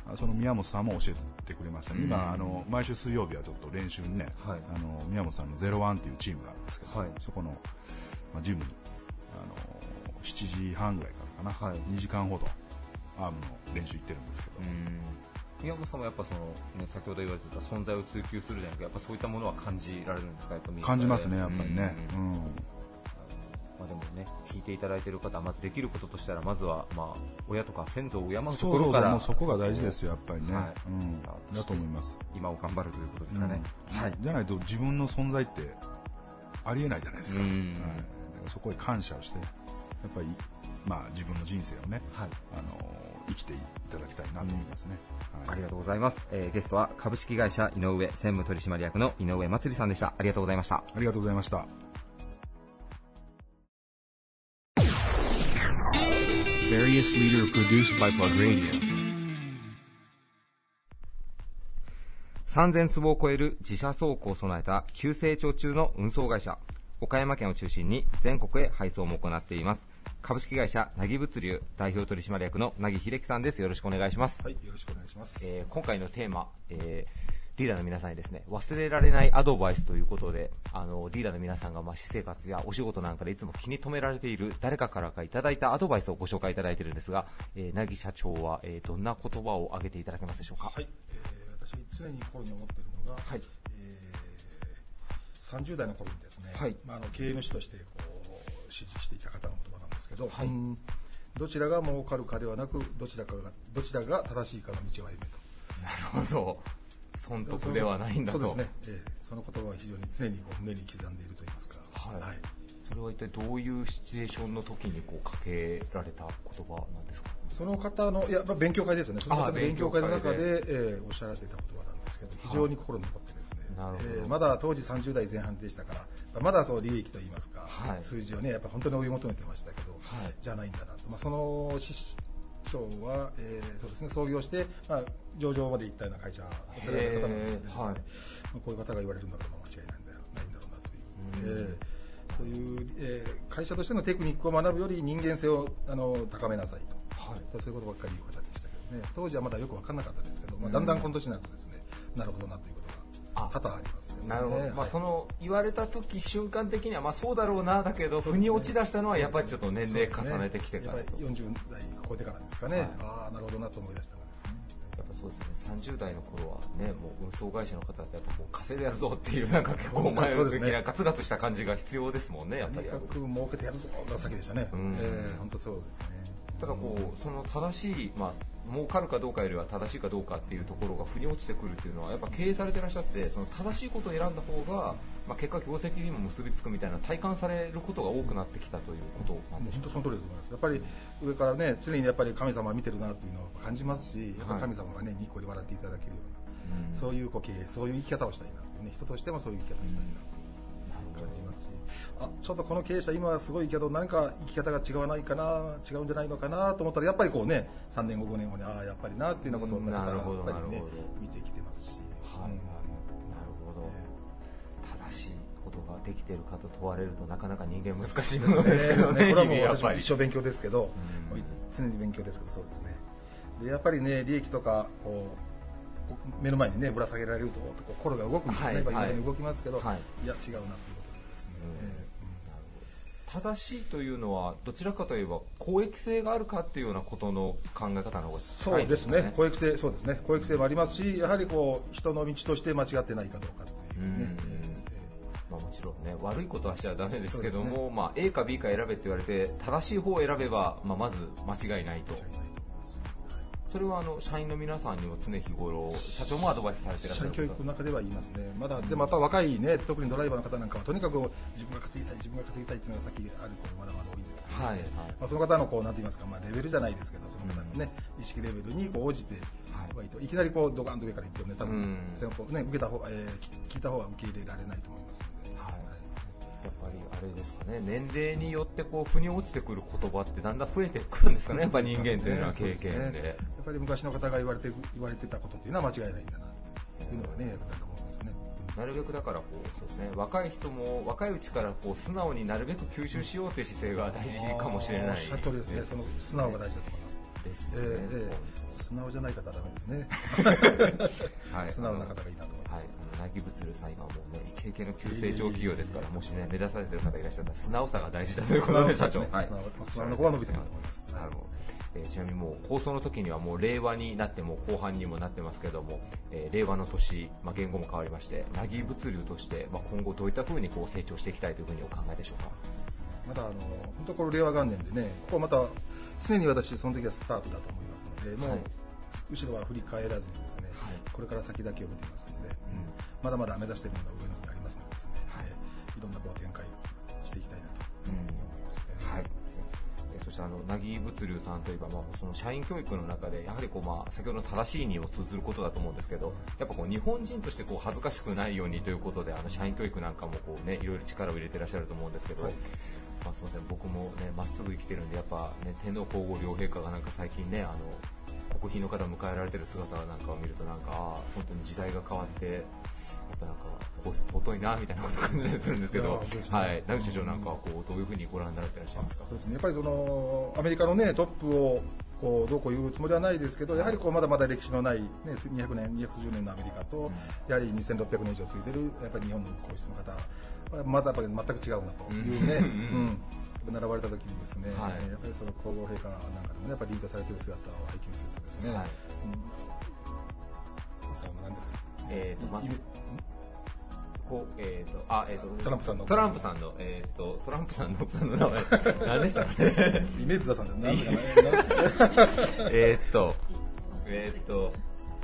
あその宮本さんも教えてくれましたね、うん。今あの毎週水曜日はちょっと練習にね、はい。あの宮本さんのゼロワンっていうチームがあるんですけど、はい。そこの、まあ、ジムにあの7時半ぐらいからかな、はい。2時間ほどアームの練習行ってるんですけど、宮本さんもやっぱその、ね、先ほど言われてた存在を追求するじゃなくてやっぱそういったものは感じられるんですかやっぱ感じますね、やっぱりね。うんうんまあ、でもね、聞いていただいている方は、まずできることとしたら、まずは、まあ、親とか先祖を敬うところから、そうそうもうそこが大事ですよやっぱりね、はいうんだと思います今を頑張るということですかね。うんはい。じゃないと自分の存在ってありえないじゃないですか、うんはいそこへ感謝をしてやっぱり、まあ、自分の人生をね、はい。あの生きていただきたいなと思いますね、はいありがとうございます。えーゲストは株式会社井上専務取締役の井上祭さんでした。ありがとうございました。ありがとうございました。Various leader produced by Plug Radio. 3000坪を超える自社倉庫を備えた急成長中の運送会社。岡山県を中心に全国へ配送も行っています。株式会社なぎ物流代表取締役のなぎ秀樹さんです。よろしくお願いします。はい、よろしくお願いします。えー今回のテーマ、えーリーダーの皆さんにですね、忘れられないアドバイスということで、あの、リーダーの皆さんが、まあ、私生活やお仕事なんかでいつも気に留められている誰かからかいただいたアドバイスをご紹介いただいているんですが、えー、なぎ社長は、えーどんな言葉を挙げていただけますでしょうか？はい、えー私常に心に思っているのが、はいえー30代の頃にですね、はいまあ、あの経営主としてこう支持していた方の言けど、はい。うん。どちらが儲かるかではなく、どちらかがどちらが正しいかの道を歩めと。なるほど。損得ではないんだと。そうですね、えーその言葉は非常に常にこう胸に刻んでいると言いますか、はい。それは一体どういうシチュエーションの時にこうかけられた言葉なんですか？その方の、いや、まあ、勉強会ですよね、その方あの勉強会。の中勉強で、えーおっしゃられていた言葉なんですけど、非常に心に残ってですえーまだ当時30代前半でしたから、まだそう利益といいますか、はい。数字をね、やっぱ本当に追い求めてましたけど、はい。じゃないんだなと、まあ、その師匠は、えーそうですね、創業して、まあ、上場まで行ったような会社をされた方なのでですね、はい。まあこういう方が言われるんだから間違いないんだよないんだろうなという。うそういう、えー会社としてのテクニックを学ぶより人間性をあの高めなさいと、はい。そういうことばっかり言う方でしたけどね、当時はまだよく分からなかったですけど、まあ、うんだんだんこの年になるとですね、なるほどなということ多々ありますよね。なるほど、まあ、はいその言われた時瞬間的には、まあ、そうだろうなだけど、腑に落ち出したのはやっぱりちょっと年齢重ねてきてからねやっぱり40代超えてからですかね、はい。ああ、なるほどなと思い出したのでそうですね30代の頃はねもう運送会社の方ってやっぱもう稼いでやるぞっていうなんか結構前向きなガツガツした感じが必要ですもんねやっとにぱりかく儲けてやるぞが先でしたね。うんえー本当そうですね。ただこうその正しい、まあ、儲かるかどうかよりは正しいかどうかっていうところが腑に落ちてくるっていうのはやっぱ経営されてらっしゃってその正しいことを選んだ方が、まあ、結果業績にも結びつくみたいな体感されることが多くなってきたということなんでしょうか本当その通りだと思います。やっぱり上からね、常にやっぱり神様を見てるなというのを感じますし、やっぱり神様がね、にっこり笑っていただけるような、うん。そういうこう経営、そういう生き方をしたいなというね、人としてもそういう生き方をしたいなと感じますし、あ、ちょっとこの経営者今はすごいけど、何か生き方が違わないかな、違うんじゃないのかなと思ったら、やっぱりこうね、3年後、5年後に、ああ、やっぱりなっていうようなことをうんなやっぱりね見てきてますし。はい、うんことができてるかと問われるとなかなか人間難しいものですけどねこれはもう一生勉強ですけど、うん常に勉強ですけど、そうですね。でやっぱりね、利益とかこう目の前にねぶら下げられると心が動くんですね、はいはい。動きますけど、はい。い、や違うなということでですね。うん。え正しいというのはどちらかといえば公益性があるかっていうようなことの考え方の方がーそ近いうですかね、公益性、そうですね、公益性もありますし、やはりこう人の道として間違ってないかどうかっていうね。うまあ、もちろんね悪いことはしちゃダメですけども、そうですまあ、A か B か選べって言われて正しい方を選べば、まあ、まず間違いないと。それはあの社員の皆さんにも常日頃社長もアドバイスされてらっしゃ社員教ること育の中では言いますね、まだでもやっぱ若いね、特にドライバーの方なんかは、とにかく自分が稼ぎたい、自分が稼ぎたいっていうのが先ある子、まだまだ多いんですね、はいはい。まあ、その方のこうなんて言いますか、まあ、レベルじゃないですけど、その方のね、意識レベルにこう応じて、はい。い、きなりこうドカンと上から言ってもね、多分、うん。ね、受けた方、えー聞聞いた方は受け入れられないと思いますりあれですかね。年齢によってこう腑に落ちてくる言葉ってだんだん増えてくるんですかね。やっぱり人間っていうのは経験そうすね。で。やっぱり昔の方が言われて言われてたことっていうのは間違いないんだなというのがね、だと思うんですよね。なるべくだからこうそうですね。若い人も若いうちからこう素直になるべく吸収しようという姿勢が大事かもしれない。あーおっしゃる通りですね、その素直が大事だと思いですねーえー素直じゃない方はダメですね。はい素直な方がいいなと思います。はい、あの、なぎぶつるさん今もうね、経験の急成長企業ですから、もしね、目指されてる方いらっしゃったら、素直さが大事だということで、社長。はい。素直な子は伸びてくると思います。なるほど。えーちなみにもう放送の時にはもう令和になっても後半にもなってますけども、えー令和の年、まあ、言語も変わりまして、なぎ物流として、まあ、今後どういった風にこう成長していきたいというふうにお考えでしょうか？まだあの本当これ令和元年でね、ここはまた常に私その時はスタートだと思いますので、もう、はい。後ろは振り返らずにですね、はい。これから先だけを見てますので、うん。まだまだ目指しているものは上の方にありますのでですね、はい。えーいろんなこう展開していきたいなというふうに思いますね。はい。えーそしてあの、なぎ物流さんといえば、まあ、その社員教育の中で、やはりこう、まあ、先ほどの正しいにを通ずることだと思うんですけど、やっぱこう、日本人としてこう、恥ずかしくないようにということで、あの、社員教育なんかもこうね、いろいろ力を入れてらっしゃると思うんですけど、はいまあ、すみません、僕もね、まっすぐ生きてるんで、やっぱね、天皇皇后両陛下がなんか最近ね、あの、国賓の方を迎えられてる姿なんかを見ると、なんか、本当に時代が変わって、やっぱなんか、こう尊いな、みたいなことを感じたりするんですけどね。はい。名口社長なんかはこう、どういうふうにご覧になられてらっしゃいますか？そうですね、やっぱりそのアメリカの、ね、トップをこうどうこう言うつもりはないですけど、やはりこうまだまだ歴史のない、ね、200年、210年のアメリカと、やはり2600年以上続いているやっぱり日本の皇室の方は、まだやっぱり全く違うなというね、うん。うん。並ばれた時にですね、はい。やっぱりその皇后陛下なんかでもね、やっぱりリードされている姿を拝見するとですね、はい。うん、さあ何ですか？ね。えーとまこう、えーと、あ、えーと、トランプさんのトランプさんの、えーと、トランプさんの奥さんの名前、何でしたかね。イメージ出さんで何ですかね。えーっと、えーっと、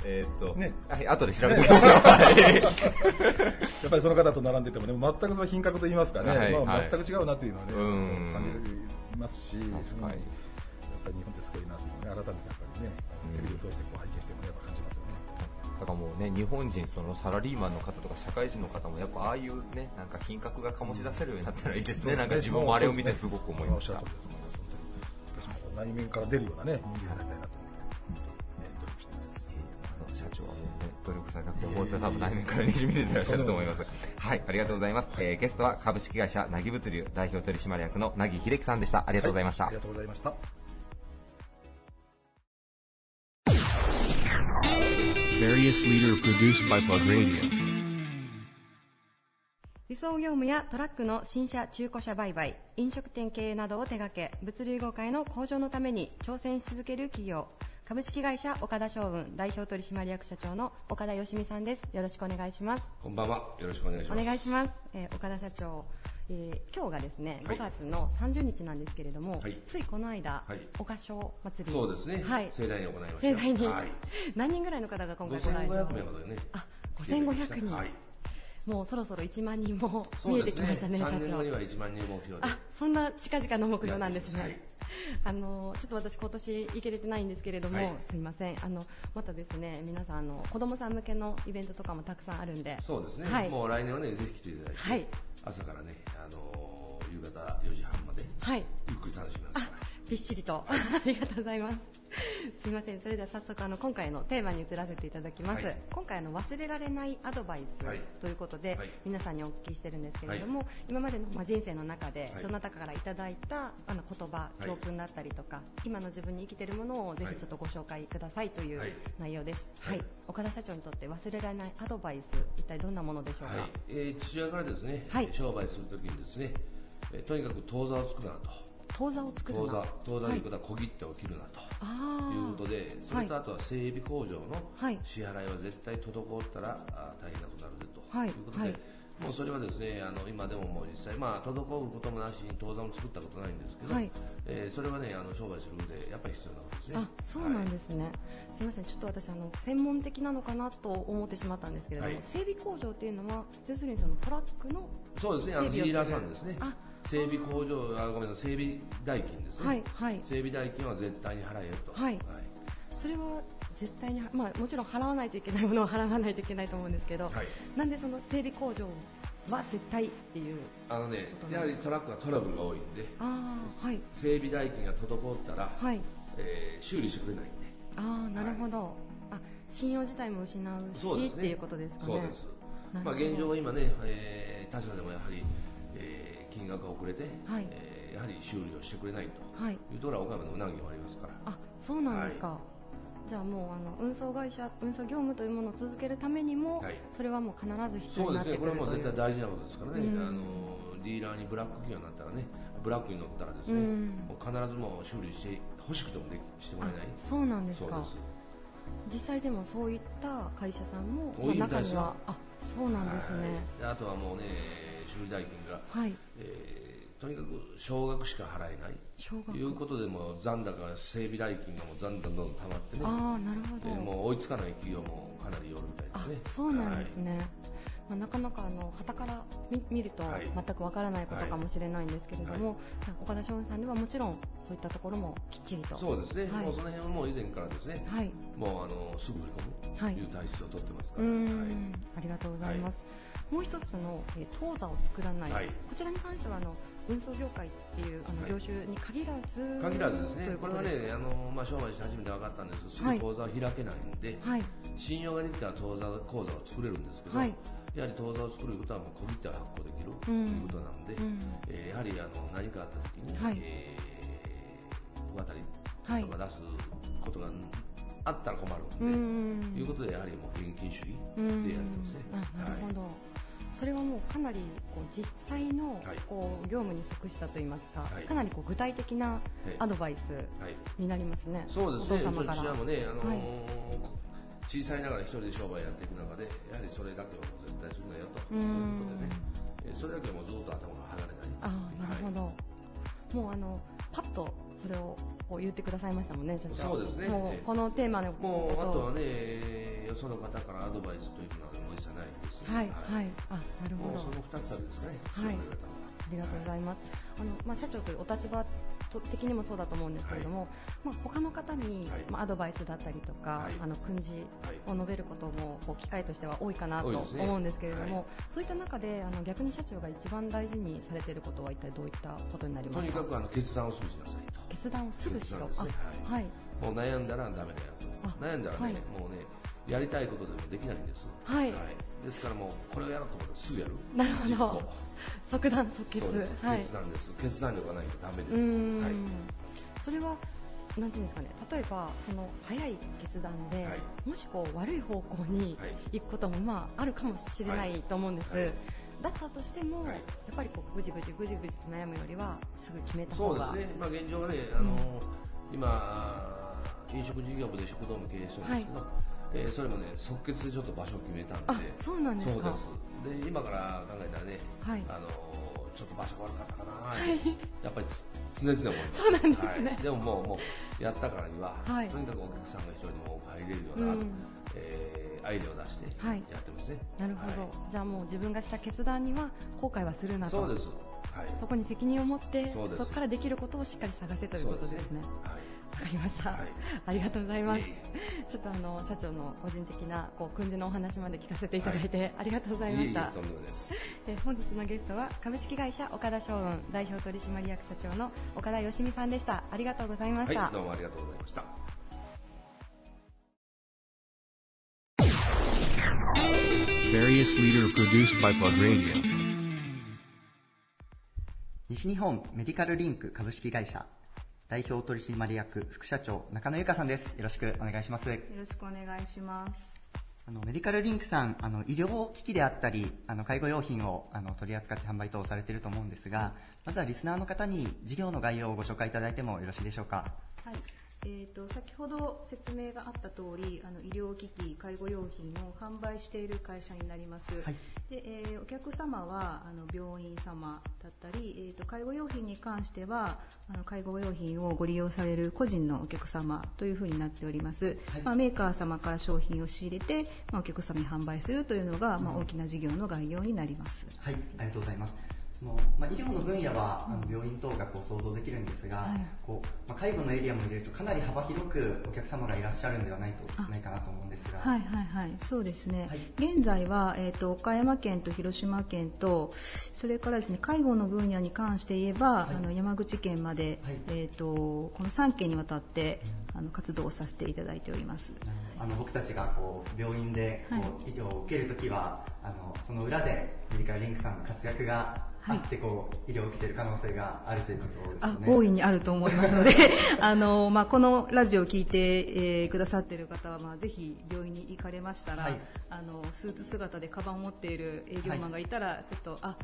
えーっと、ねはい、後で調べてきました。はい。やっぱりその方と並んでてもね、全くその品格といいますかね、はいまあ、はい全く違うなっていうのはね、うん感じますし、うんやっぱり日本ってすごいなというのね、改めてやっぱりね、テレビを通してこう拝見してもやっぱ感じますよね。だからもうね、日本人、そのサラリーマンの方とか社会人の方も、やっぱああいうね、なんか品格が醸し出せるようになったらいいですね。なんか自分もあれを見てすごく思いました内面から出るようなね、人間になりたいなと思って、ね、努力してます。あの社長はもうね、努力されなくても、本当に多分内面からにじみ出てらっしゃると思います。はい、ありがとうございます。えーゲストは株式会社なぎ物流代表取締役のなぎ秀樹さんでした。ありがとうございました。ありがとうございました。Various leader produced by Plug Radio. 輸送業務やトラックの新車中古車売買飲食店経営などを手掛け物流業界の向上のために挑戦し続ける企業株式会社岡田商運代表取締役社長の岡田義美さんですよろしくお願いしますこんばんは。よろしくお願いしおます。願いします、えー岡田社長、えー今日がですねはい5月の30日なんですけれども、はいついこの間、はい岡賞祭りそうですね。はい盛大に行いました。盛大に、はい。何人ぐらいの方が今回ご来場5500名ほどでね。あ5500人、はい。もうそろそろ1万人も見えてきましたね3社長年後には1万人目標で。あそんな近々の目標なんですね、はい。あのちょっと私、今年行けれてないんですけれども、はい。すいません。あのまたですね皆さんあの子供さん向けのイベントとかもたくさんあるんで。そうですね。はい。もう来年はね、ぜひ来ていただいて、はい。朝からね、あのー夕方4時半まで、はい。ゆっくり楽しみますかあびっしりと。ありがとうございます。すいません。それでは早速あの今回のテーマに移らせていただきます、はい。今回あの忘れられないアドバイスはい。ということで、はい。皆さんにお聞きしてるんですけれども、今までの、まあ、人生の中で、はい。どなたかからいただいたあの言葉、い。教訓だったりとか今の自分に生きているものをぜひちょっとご紹介くださいというはい。内容です、ははい。い岡田社長にとって忘れられないアドバイス一体どんなものでしょうか、はい。えー父親からですね、はい。商売するときにですね、えーとにかく当座を作るなと。当座を作るな。当座、当座ということはは小切手を切るなと。あいうことで、それとあとは整備工場のはい。支払いは絶対滞ったらあ大変なことになるでと、はい。い。うことで、はいもうそれはですねあの今でももう実際、まあ、滞ることもなしに当座も作ったことないんですけど、はい。えーそれはねあの商売する上でやっぱり必要なことですね。あそうなんですね、すみません、ちょっと私あの、専門的なのかなと思ってしまったんですけれども、はい。整備工場というのは、要するにそのトラックのそうですね、あのディーラーさんですね。あ。整備工場、あごめんなさい、整備代金ですね。はいはい。整備代金は絶対に払えよと。はい。それは絶対に、まあ、もちろん払わないといけないものは払わないといけないと思うんですけど、はい。なんでその整備工場は絶対っていう、あのね、やはりトラックはトラブルが多いんで、ああ、はい、整備代金が滞ったら、はい、えー修理してくれないんで。ああ、なるほど、あ信用自体も失うしそうね。っていうことですかね。そうです。まあ、現状は今ね、えー他社でもやはり、えー金額が遅れて、はい。えーやはり修理をしてくれないと。はい。いうところは岡山のうなぎもありますから。あそうなんですか、じゃあもうあの運送会社運送業務というものを続けるためにも、はい。それはもう必ず必要になってそうですね、これはもう絶対大事なことですからね、うん。あのディーラーにブラック企業になったらね、ブラックに乗ったらですね、うん。もう必ずもう修理して欲しくてもできしてもらえない。あそうなんですか。そうです。実際でもそういった会社さんも、中にはあそうなんですね。はい。であとはもうね、修理代金が、はい、えーとにかく少額しか払えない。少額。ということでもう残高整備代金がもうだんだんどんどん溜まってね。ああなるほど、えーもう追いつかない企業もかなりおるみたいあですね。そうなんですね、まあ、なかなかあの旗から見見るとはい。全くわからないことかもしれないんですけれども、岡田翔雲さんではもちろんそういったところもきっちりと。そうですね、はい。もうその辺はもう以前からですね、はい。もうあのすぐ振り込むはい。という体質を取ってますかうら、ありがとうございます、もう一つの、えー当座を作らない、はい。こちらに関してはあの運送業界っていうあのはい。業種に限らず、限らずですね。これはことです。ね、あのまあ、商売して初めて分かったんですけど、はい。すぐ口座を開けないんで、はい。信用ができたら当座口座を作れるんですけど、はい。やはり当座を作ることはもう小切手を発行できるとうん。いうことなので、うん。えーやはりあの何かあった時に、はい。えー渡りはい。とか出すことがあったら困るうんで、ということでやはりもう現金主義うんでやってますね。あなるほど、それはもうかなりこう実際のはい。こう業務に即したといいますか、はい。かなりこう具体的なアドバイスはい。になりますね、そうですね、お父様かちらもね、あのーはい。小さいながら一人で商売やっていく中で、やはりそれだけは絶対するなよと。うん。いうことでね、えーそれだけはもうずっと頭が離れない。あーなるほど、もうあのパッとそれをこう言ってくださいましたもんね社長。そうですね。もうこのテーマのもうあとはね、よその方からアドバイスというのはもう一切ないですし、はいはい。あなるほど。もうその2つだけですかね、はいりがとうございます。あのまあ、社長というお立場と的にもそうだと思うんですけれども、まあ、他の方に、はい。まあ、アドバイスだったりとか、はい。あの訓示はいを述べることもこう機会としては多いかなと思うんですけれども、はい。そういった中であの逆に社長が一番大事にされていることは一体どういったことになりますか？とにかくあの決断をすぐしなさいと。決断をすぐしろ、ね。あはい。もう悩んだらダメだよ。悩んだらね、はい。もうね、やりたいことでもできないんです。はい。ですからもう、これをやろうと思ったらすぐやる。なるほど即断即決。そうです。はい。決断です。決断力がないとダメでうす。はい。それはなんていうんですかね。例えばその早い決断で、はい。もしこう悪い方向にはい。行くこともまああるかもしれないと思うんです、はい。はい。だったとしても、はい。やっぱりこうぐじぐじぐじぐじと悩むよりはすぐ決めたそ方がうですね。まあ現状はね、あの今、飲食事業部で食堂も経営してるんですけど、えーそれもね、即決でちょっと場所を決めたんあで、そうなんですか。そうで今から考えたらね、はい。あのちょっと場所悪かったかな、はい。やっぱりつ常々思います。そうなんですね。はい。でももう、もう、やったからには、はい。とにかくお客さんが一人でも多く入れるような、うん。えーアイデアを出してはい。やってますね。なるほど、はい。じゃあもう自分がした決断には後悔はするなと。そうです。はい。そこに責任を持ってそこからできることをしっかり探せということですね。はい。わかりました、はい。ありがとうございます。ちょっとあの社長の個人的なこう訓示のお話まで聞かせていただいて、ありがとうございました。えー本日のゲストは株式会社岡田商運代表取締役社長の岡田義美さんでした。ありがとうございました、はい、どうもありがとうございました。Various leader produced by Plug Radio. 西日本メディカルリンク株式会社代表取締役副社長中野由香さんですよろしくお願いしますよろしくお願いします。あのメディカルリンクさんあの医療機器であったりあの介護用品をあの取り扱って販売等されていると思うんですがまずはリスナーの方に事業の概要をご紹介いただいてもよろしいでしょうか？はい。えー、と先ほど説明があった通りあの医療機器、介護用品を販売している会社になります、はい。でえーお客様はあの病院様だったり、えー、と介護用品に関してはあの介護用品をご利用される個人のお客様というふうになっております、はい。まあ、メーカー様から商品を仕入れて、まあ、お客様に販売するというのが、まあ、大きな事業の概要になります。はい。ありがとうございますそのまあ、医療の分野は、あの病院等がこう想像できるんですが、はい。こうまあ、介護のエリアも入れるとかなり幅広くお客様がいらっしゃるんではないとないかなと思うんですが、はいはいはい、そうですね。はい。現在は、えっ、と、岡山県と広島県と、それからですね、介護の分野に関して言えば、はい。あの、山口県まで、はい。えっ、と、この3県にわたって、あの、活動をさせていただいております。あの僕たちがこう病院でこう、はい。医療を受けるときはあのその裏でメディカルリンクさんの活躍があって、こう医療を受けている可能性があるということですね。大いにあると思いますので、あの、まあ、このラジオを聞いて、えーくださっている方は、まあ、ぜひ病院に行かれましたら、はいあの、スーツ姿でカバンを持っている営業マンがいたら、ちょっと、あ、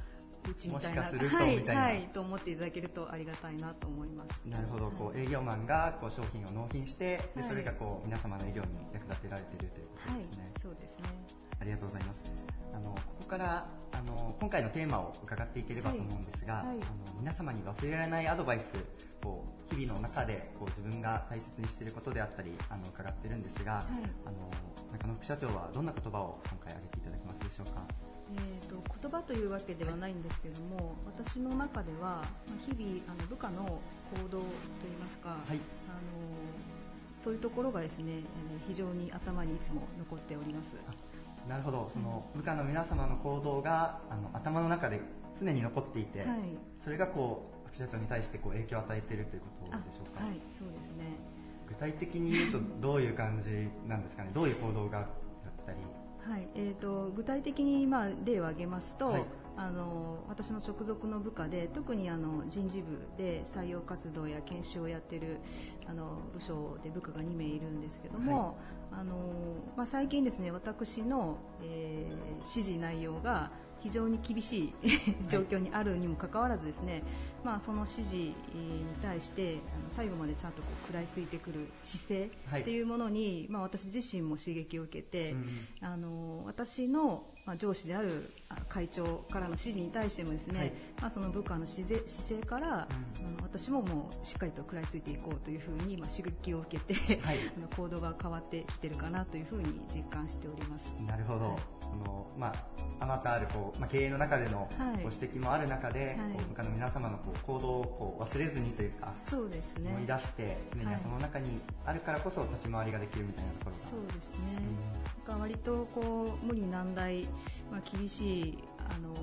うちみたいな、もしかするとはい、はい、と思っていただけるとありがたいなと思います。なるほど、こう営業マンがこう商品を納品して、ではいそれがこう皆様の医療に役立てられているということはいですね。、そうですね。ありがとうございます。あのここからあの今回のテーマを伺っていければと思うんですが、はいはい、あの皆様に忘れられないアドバイスを日々の中でこう自分が大切にしていることであったりあの伺ってるんですが、はい、あの中野副社長はどんな言葉を今回挙げていただけますでしょうか？えーと、言葉というわけではないんですけども、私の中では日々あの部下の行動といいますか、はい、あのそういうところがですね非常に頭にいつも残っております。なるほど。その部下の皆様の行動があの頭の中で常に残っていて、はい、それがこう副社長に対してこう影響を与えているということでしょうか？はいそうですね。具体的に言うと どういう感じなんですかね？どういう行動があったり？はいえーと、具体的に、まあ、例を挙げますと、はい、あの私の直属の部下で特にあの人事部で採用活動や研修をやっているあの部署で部下が2名いるんですけども、はい、あのまあ、最近ですね私の、えー、指示内容が非常に厳しい状況にあるにもかかわらずですね、まあ、その指示に対して最後までちゃんとこう食らいついてくる姿勢っていうものに、はい、まあ、私自身も刺激を受けて、うん、あの私のまあ、上司である会長からの指示に対してもですね、はい、まあ、その部下の姿勢から、うん、あの私ももうしっかりと食らいついていこうというふうに、まあ、刺激を受けて、はい、あの行動が変わってきてるかなというふうに実感しております。なるほど、はい、そのまあ、あまたあるこう、まあ、経営の中でのご指摘もある中で、こう部下の皆様のこう行動をこう忘れずにというかそうですね。思い出して常に頭の中にあるからこそ立ち回りができるみたいなところが。そうですね、うん、割とこう無理難題まあ、厳しいあの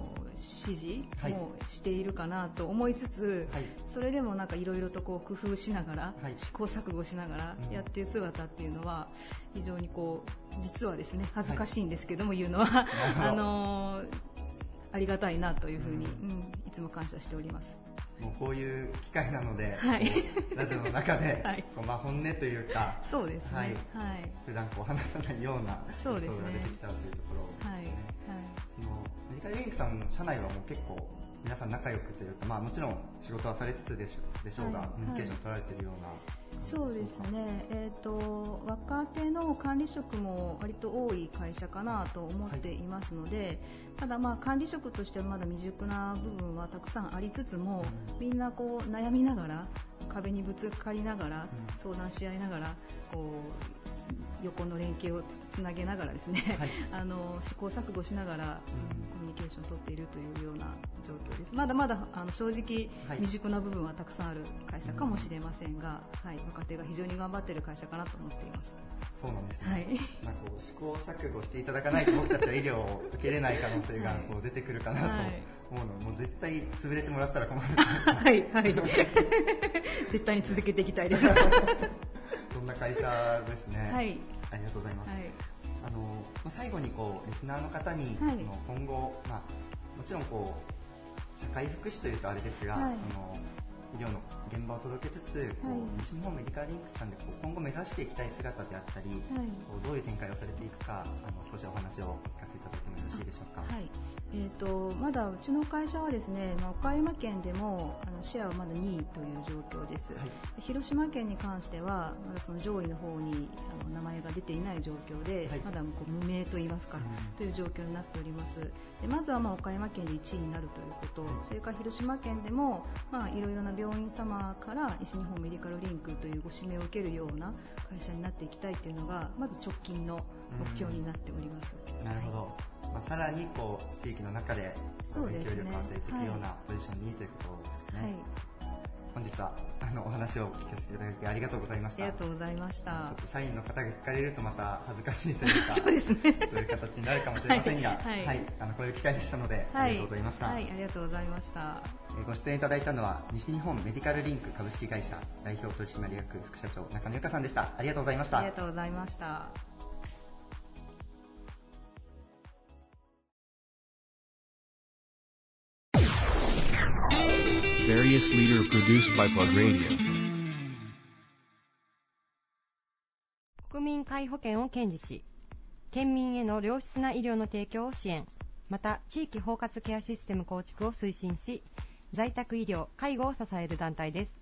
指示もしているかなと思いつつ、はい、それでもなんかいろいろとこう工夫しながら、はい、試行錯誤しながらやっている姿っていうのは非常にこう実はですね恥ずかしいんですけども、はい、言うのはあのありがたいなというふうに、うん、いつも感謝しております。もうこういう機会なので、はい、ラジオの中で、はい、こうまあ本音というか、そうですね、はい、普段こう話さないようなそうですね、が出てきたというところですね。はい。はい、そのメディカルリンクさんの社内はもう結構皆さん仲良くというか、まあ、もちろん仕事はされつつでしょでしょうが、コミュニケーション取られているような。そうですね、えーと、若手の管理職も割と多い会社かなと思っていますので、はい、ただ、まあ、管理職としてはまだ未熟な部分はたくさんありつつも、みんなこう悩みながら壁にぶつかりながら、相談し合いながらこう横の連携をつなげながらですね、はい、あの試行錯誤しながら、コミュニケーションを取っているというような状況です。まだまだあの正直、未熟な部分はたくさんある会社かもしれませんが、はい、若手が非常に頑張っている会社かなと思っています。そうなんですね。はい、なんか試行錯誤していただかないと僕たちは医療を受けれない可能性が こう出てくるかなと思うので、もう絶対潰れてもらったら困る。はいはい。絶対に続けていきたいです。そんな会社ですね。はい。ありがとうございます。はい、あのまあ、最後にこうリスナーの方に、はい、今後、まあ、もちろんこう社会福祉というとあれですが、はい、その医療の現場を届けつつ、こう西日本メディカルリンクスさんでこう今後目指していきたい姿であったり、こうどういう展開をされていくかあの少しお話を聞かせていただいてもよろしいでしょうか。はいえーと、まだうちの会社はですね、まあ、岡山県でもあのシェアはまだ2位という状況です、はい、広島県に関してはまだその上位の方にあの名前が出ていない状況で、はい、まだこう無名といいますか、うん、という状況になっております。でまずはまあ岡山県で1位になるということ、それから広島県でも、まあ、いろいろな病院様から西日本メディカルリンクというご指名を受けるような会社になっていきたいというのがまず直近の目標になっております、うん、なるほど、まあ、さらにこう地域の中で影響力を与えていくようなポジションにということですね。はい本日はあのお話を聞かせていただいてありがとうございました。ありがとうございました。ちょっと社員の方が聞かれるとまた恥ずかしいというか、そうですね。そういう形になるかもしれませんが、はい、はい、あのこういう機会でしたので、はい、ありがとうございました。はい、ありがとうございました。ご出演いただいたのは西日本メディカルリンク株式会社代表取締役副社長中野由香さんでした。ありがとうございました。ありがとうございました。Various leader produced by Plug Radio. 国民皆保険を堅持し、県民への良質な医療の提供を支援、また地域包括ケアシステム構築を推進し、在宅医療、介護を支える団体です。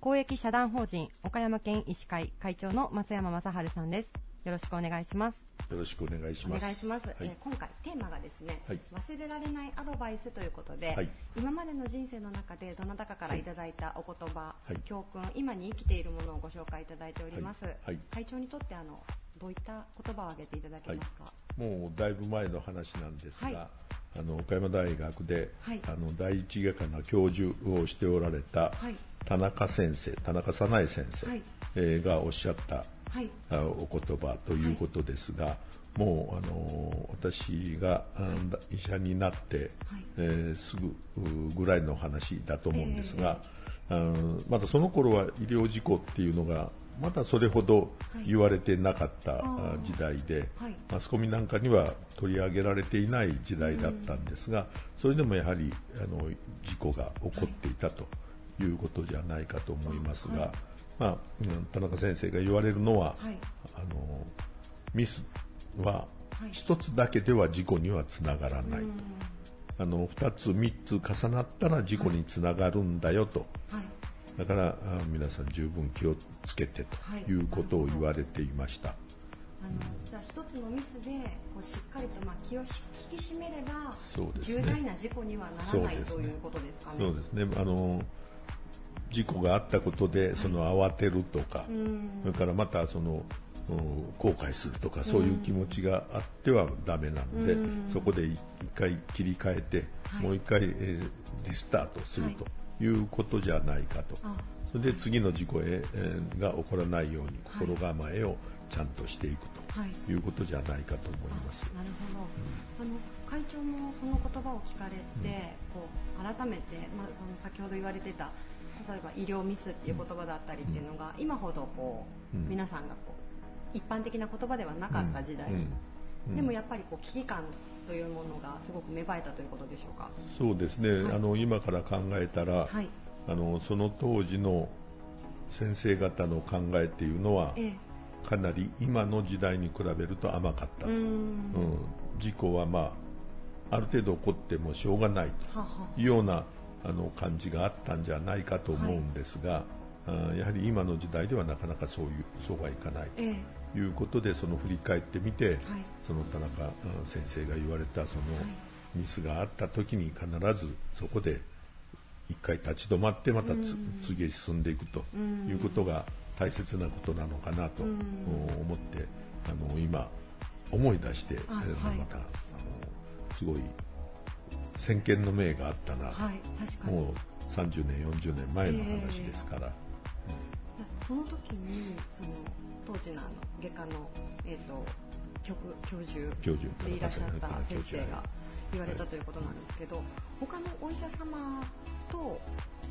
公益社団法人岡山県医師会会長の松山正治さんです。よろしくお願いします。よろしくお願いします。お願いします。はい、えー、今回テーマがですね、はい、忘れられないアドバイスということで、はい、今までの人生の中でどなたかからいただいたお言葉、教訓、今に生きているものをご紹介いただいております。会長にとってあのどういった言葉を挙げていただけますか？もうだいぶ前の話なんですが、あの岡山大学で、あの第一外科の教授をしておられた田中先生、田中早苗先生、えー、がおっしゃった、はい、お言葉ということですが、はい、もうあの私が、医者になって、はい、えー、すぐぐらいの話だと思うんですが、えー、まだその頃は医療事故っていうのがまだそれほど言われてなかった時代で、はい、マスコミなんかには取り上げられていない時代だったんですが、それでもやはりあの事故が起こっていたということじゃないかと思いますが、まあ、田中先生が言われるのは、はい、あのミスは1つだけでは事故にはつながらないと、あの2つ、3つ重なったら事故につながるんだよと、はい、だから皆さん十分気をつけてとい。うことを言われていました。あのじゃあ一つのミスでこうしっかりとまあ気を引き締めれば、ね、重大な事故にはならない、ということですかね。そうですね。あの事故があったことでその慌てるとか、それからまたその後悔するとかそういう気持ちがあってはだめなので、そこで一回切り替えて、もう一回、えリスタートするということじゃないかと、それで次の事故へ、えが起こらないように心構えをちゃんとしていくとい。うことじゃないかと思います。なるほど、あの会長もその言葉を聞かれて、うん、こう改めて、まあ、その先ほど言われてた例えば医療ミスっていう言葉だったりっていうのが、今ほどこう、皆さんがこう一般的な言葉ではなかった時代、でもやっぱりこう危機感というものがすごく芽生えたということでしょうか。そうですね、はい、あの今から考えたら、はい、あのその当時の先生方の考えっていうのは、ええ、かなり今の時代に比べると甘かったと、うん、事故は、まあ、ある程度起こってもしょうがないというようなあの感じがあったんじゃないかと思うんですが、はい、やはり今の時代ではなかなかそういうそうはいかないということで、えその振り返ってみて、はい、その田中先生が言われたそのミスがあった時に必ずそこで一回立ち止まってまた次へ進んでいくということが大切なことなのかなと思ってあの今思い出して、またあのすごい先見の明があったな、はい、もう30年、40年前の話ですから。えー、その時にその当時のあの外科の、えーと、教授教授でいらっしゃった先生が言われたということなんですけど、はい、他のお医者様と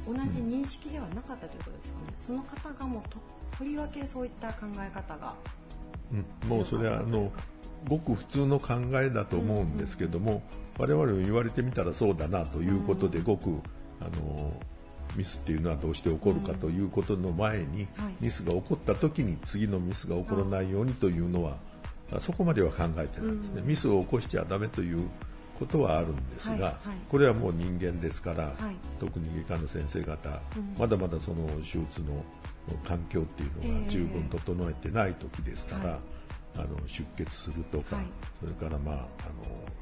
同じ認識ではなかったということですかね、うん、その方がもうととりわけそういった考え方が、うん、もうそれはあのごく普通の考えだと思うんですけども、我々も言われてみたらそうだなということで、ごくあのミスっていうのはどうして起こるかということの前に、ミスが起こった時に次のミスが起こらないようにというのは、そこまでは考えてないんですね、ミスを起こしちゃだめということはあるんですが、これはもう人間ですから、特に外科の先生方、まだまだその手術の環境っていうのが十分整えてない時ですから、あの出血するとか、はい、それから、まあ、あの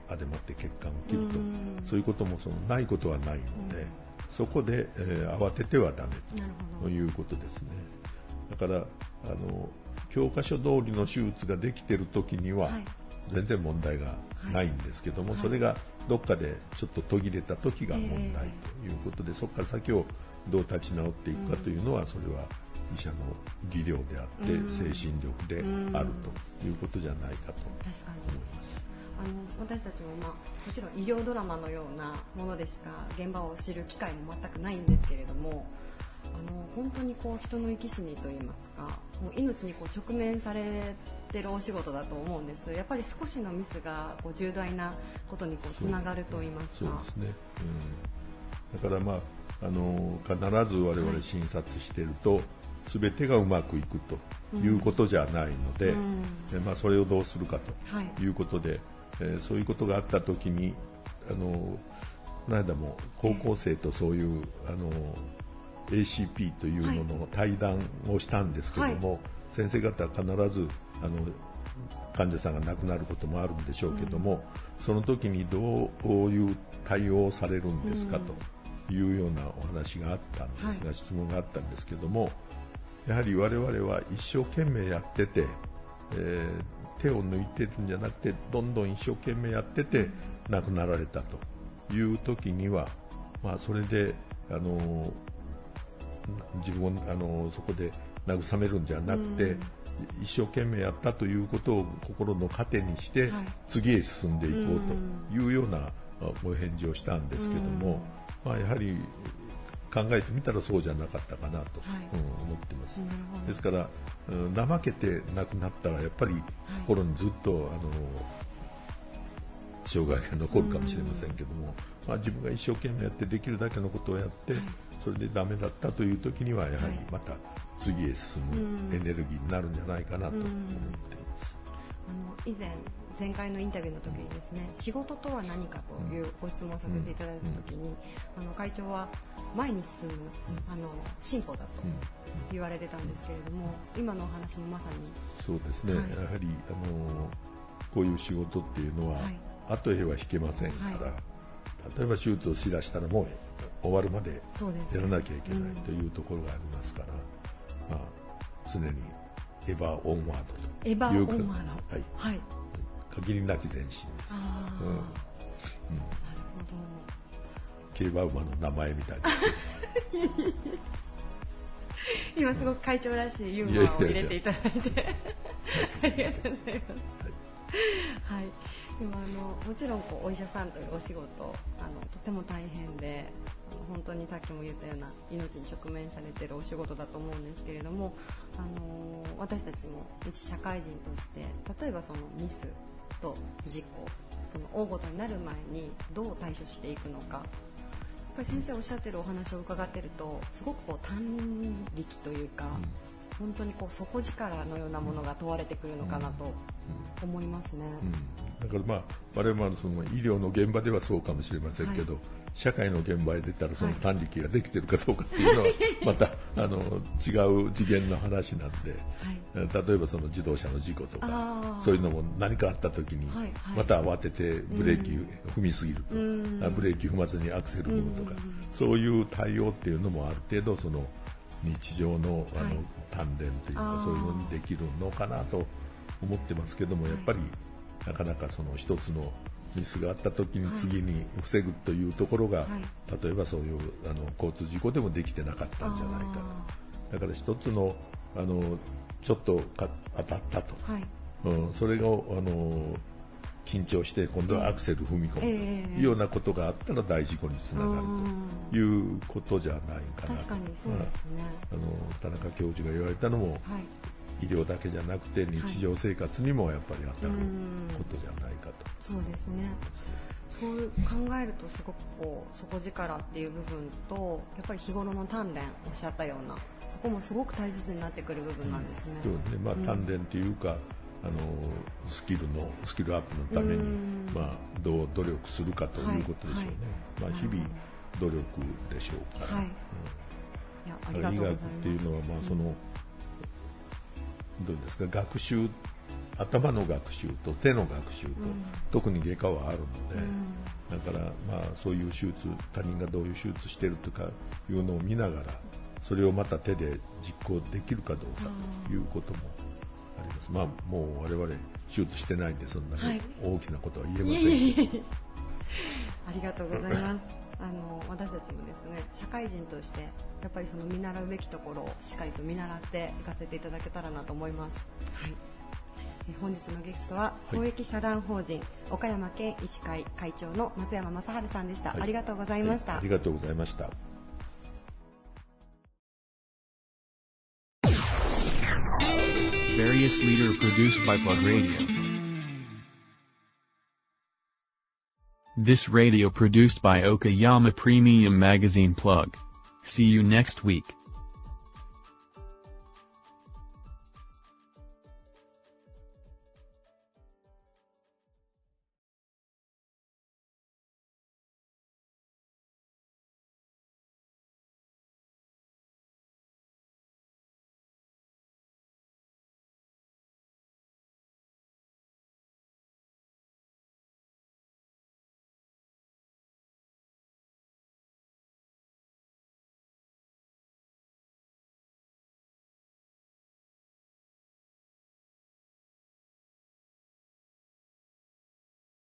あでまって血管を切るとそういうこともそのないことはないので、そこで、えー、慌ててはだめということですね。だからあの教科書通りの手術ができている時には、全然問題がないんですけども、はい、それがどっかでちょっと途切れた時が問題ということで、えー、そこから先をどう立ち直っていくかというのは、それは医者の技量であって、精神力であるということじゃないかと思います。あの私たちも、まあ、もちろん医療ドラマのようなものでしか現場を知る機会も全くないんですけれどもあの本当にこう人の生き死にといいますかもう命にこう直面されてるお仕事だと思うんです。やっぱり少しのミスがこう重大なことにこうつながるといいますか。そうですね、うん、だからまああの必ず我々診察していると、はい、全てがうまくいくということじゃないので、うん、まあ、それをどうするかとい。うことで、はい、えー、そういうことがあった時にあのこの間も高校生とそういう、あの ACP というのの対談をしたんですけども、はい、先生方は必ずあの患者さんが亡くなることもあるんでしょうけども、その時にどういう対応をされるんですかというようなお話があったんですが、質問があったんですけども、やはり我々は一生懸命やってて、えー、手を抜いてるんじゃなくてどんどん一生懸命やってて亡くなられたと。いう時には、まあ、それで、あの自分を、あのそこで慰めるんじゃなくて、一生懸命やったということを心の糧にして、次へ進んでいこうというようなお返事をしたんですけども、まあ、やはり考えてみたらそうじゃなかったかなと、はい、うん、思ってます。ですから、うん、怠けて亡くなったらやっぱり心にずっと、はい、あの障害が残るかもしれませんけども、まあ、自分が一生懸命やってできるだけのことをやって、はい、それでダメだったという時にはやはりまた次へ進むエネルギーになるんじゃないかなと思っています。あの以前前回のインタビューの時にですね仕事とは何かというご質問させていただいた時に、あの会長は前に進むあの進歩だと言われてたんですけれども今のお話もまさに。そうですね、はい、やはりあのこういう仕事っていうのは、はい、後へは引けませんから、はい、例えば手術をしだしたらもう終わるまでやらなきゃいけないというところがありますから、まあ、常にエヴァオンワードというエヴァオンワード、はい。はい、限りなき前進です。うん、なるほど。競馬馬の名前みたいな。今すごく会長らしいユーモアを入れていただいてありがとうございます。はい、はい今あのもちろんこうお医者さんというお仕事あのとても大変で本当にさっきも言ったような命に直面されているお仕事だと思うんですけれども、あの私たちも一社会人として例えばそのミスと事故その大ごとになる前にどう対処していくのか。やっぱり先生おっしゃってるお話を伺ってるとすごくこう単力というか、本当にこう底力のようなものが問われてくるのかなと思いますね。だからまあ我々その医療の現場ではそうかもしれませんけど、はい、社会の現場へ出たらその短力ができてるかどうかっていうのは またあの違う次元の話なんで、はい、例えばその自動車の事故とかそういうのも何かあった時にまた慌ててブレーキ踏みすぎると、ブレーキ踏まずにアクセル踏むとか、そういう対応っていうのもある程度その日常のあの、鍛錬というかそういうのにできるのかなと思ってますけどもやっぱりなかなかその一つのミスがあった時に次に防ぐというところが、はい、例えばそういうあの交通事故でもできてなかったんじゃないかだから一つのあのちょっと当たったと、はい、うん、それがあの緊張して今度はアクセル踏み込む。というようなことがあったら大事故につながるということじゃないかな。と確かにそうですね、あの田中教授が言われたのも、はい、医療だけじゃなくて日常生活にもやっぱり当たることじゃないかと、そうですね。そう考えるとすごくこう底力っていう部分とやっぱり日頃の鍛錬おっしゃったようなそこもすごく大切になってくる部分なんですね。うん、ね。まあ、鍛錬というか、あのスキルのスキルアップのために、まあ、どう努力するかということでしょうね、はい。はい、まあ、日々努力でしょうから、はい。うん、医学っていうのは、まあその、うんどうですか学習頭の学習と手の学習と、うん、特に外科はあるので、うん、だからまあそういう手術他人がどういう手術してるとかいうのを見ながらそれをまた手で実行できるかどうかということもあります、まあもう我々手術してないんでそんなに大きなことは言えません、はい、ありがとうございます。あの私たちもですね社会人としてやっぱりその見習うべきところをしっかりと見習っていかせていただけたらなと思います。はい。本日のゲストは公益社団法人、岡山県医師会会長の松山正治さんでした、はい、ありがとうございました、はい、ありがとうございました Various leader produced by Plug Radio This radio produced by Okayama Premium Magazine Plug. See you next week.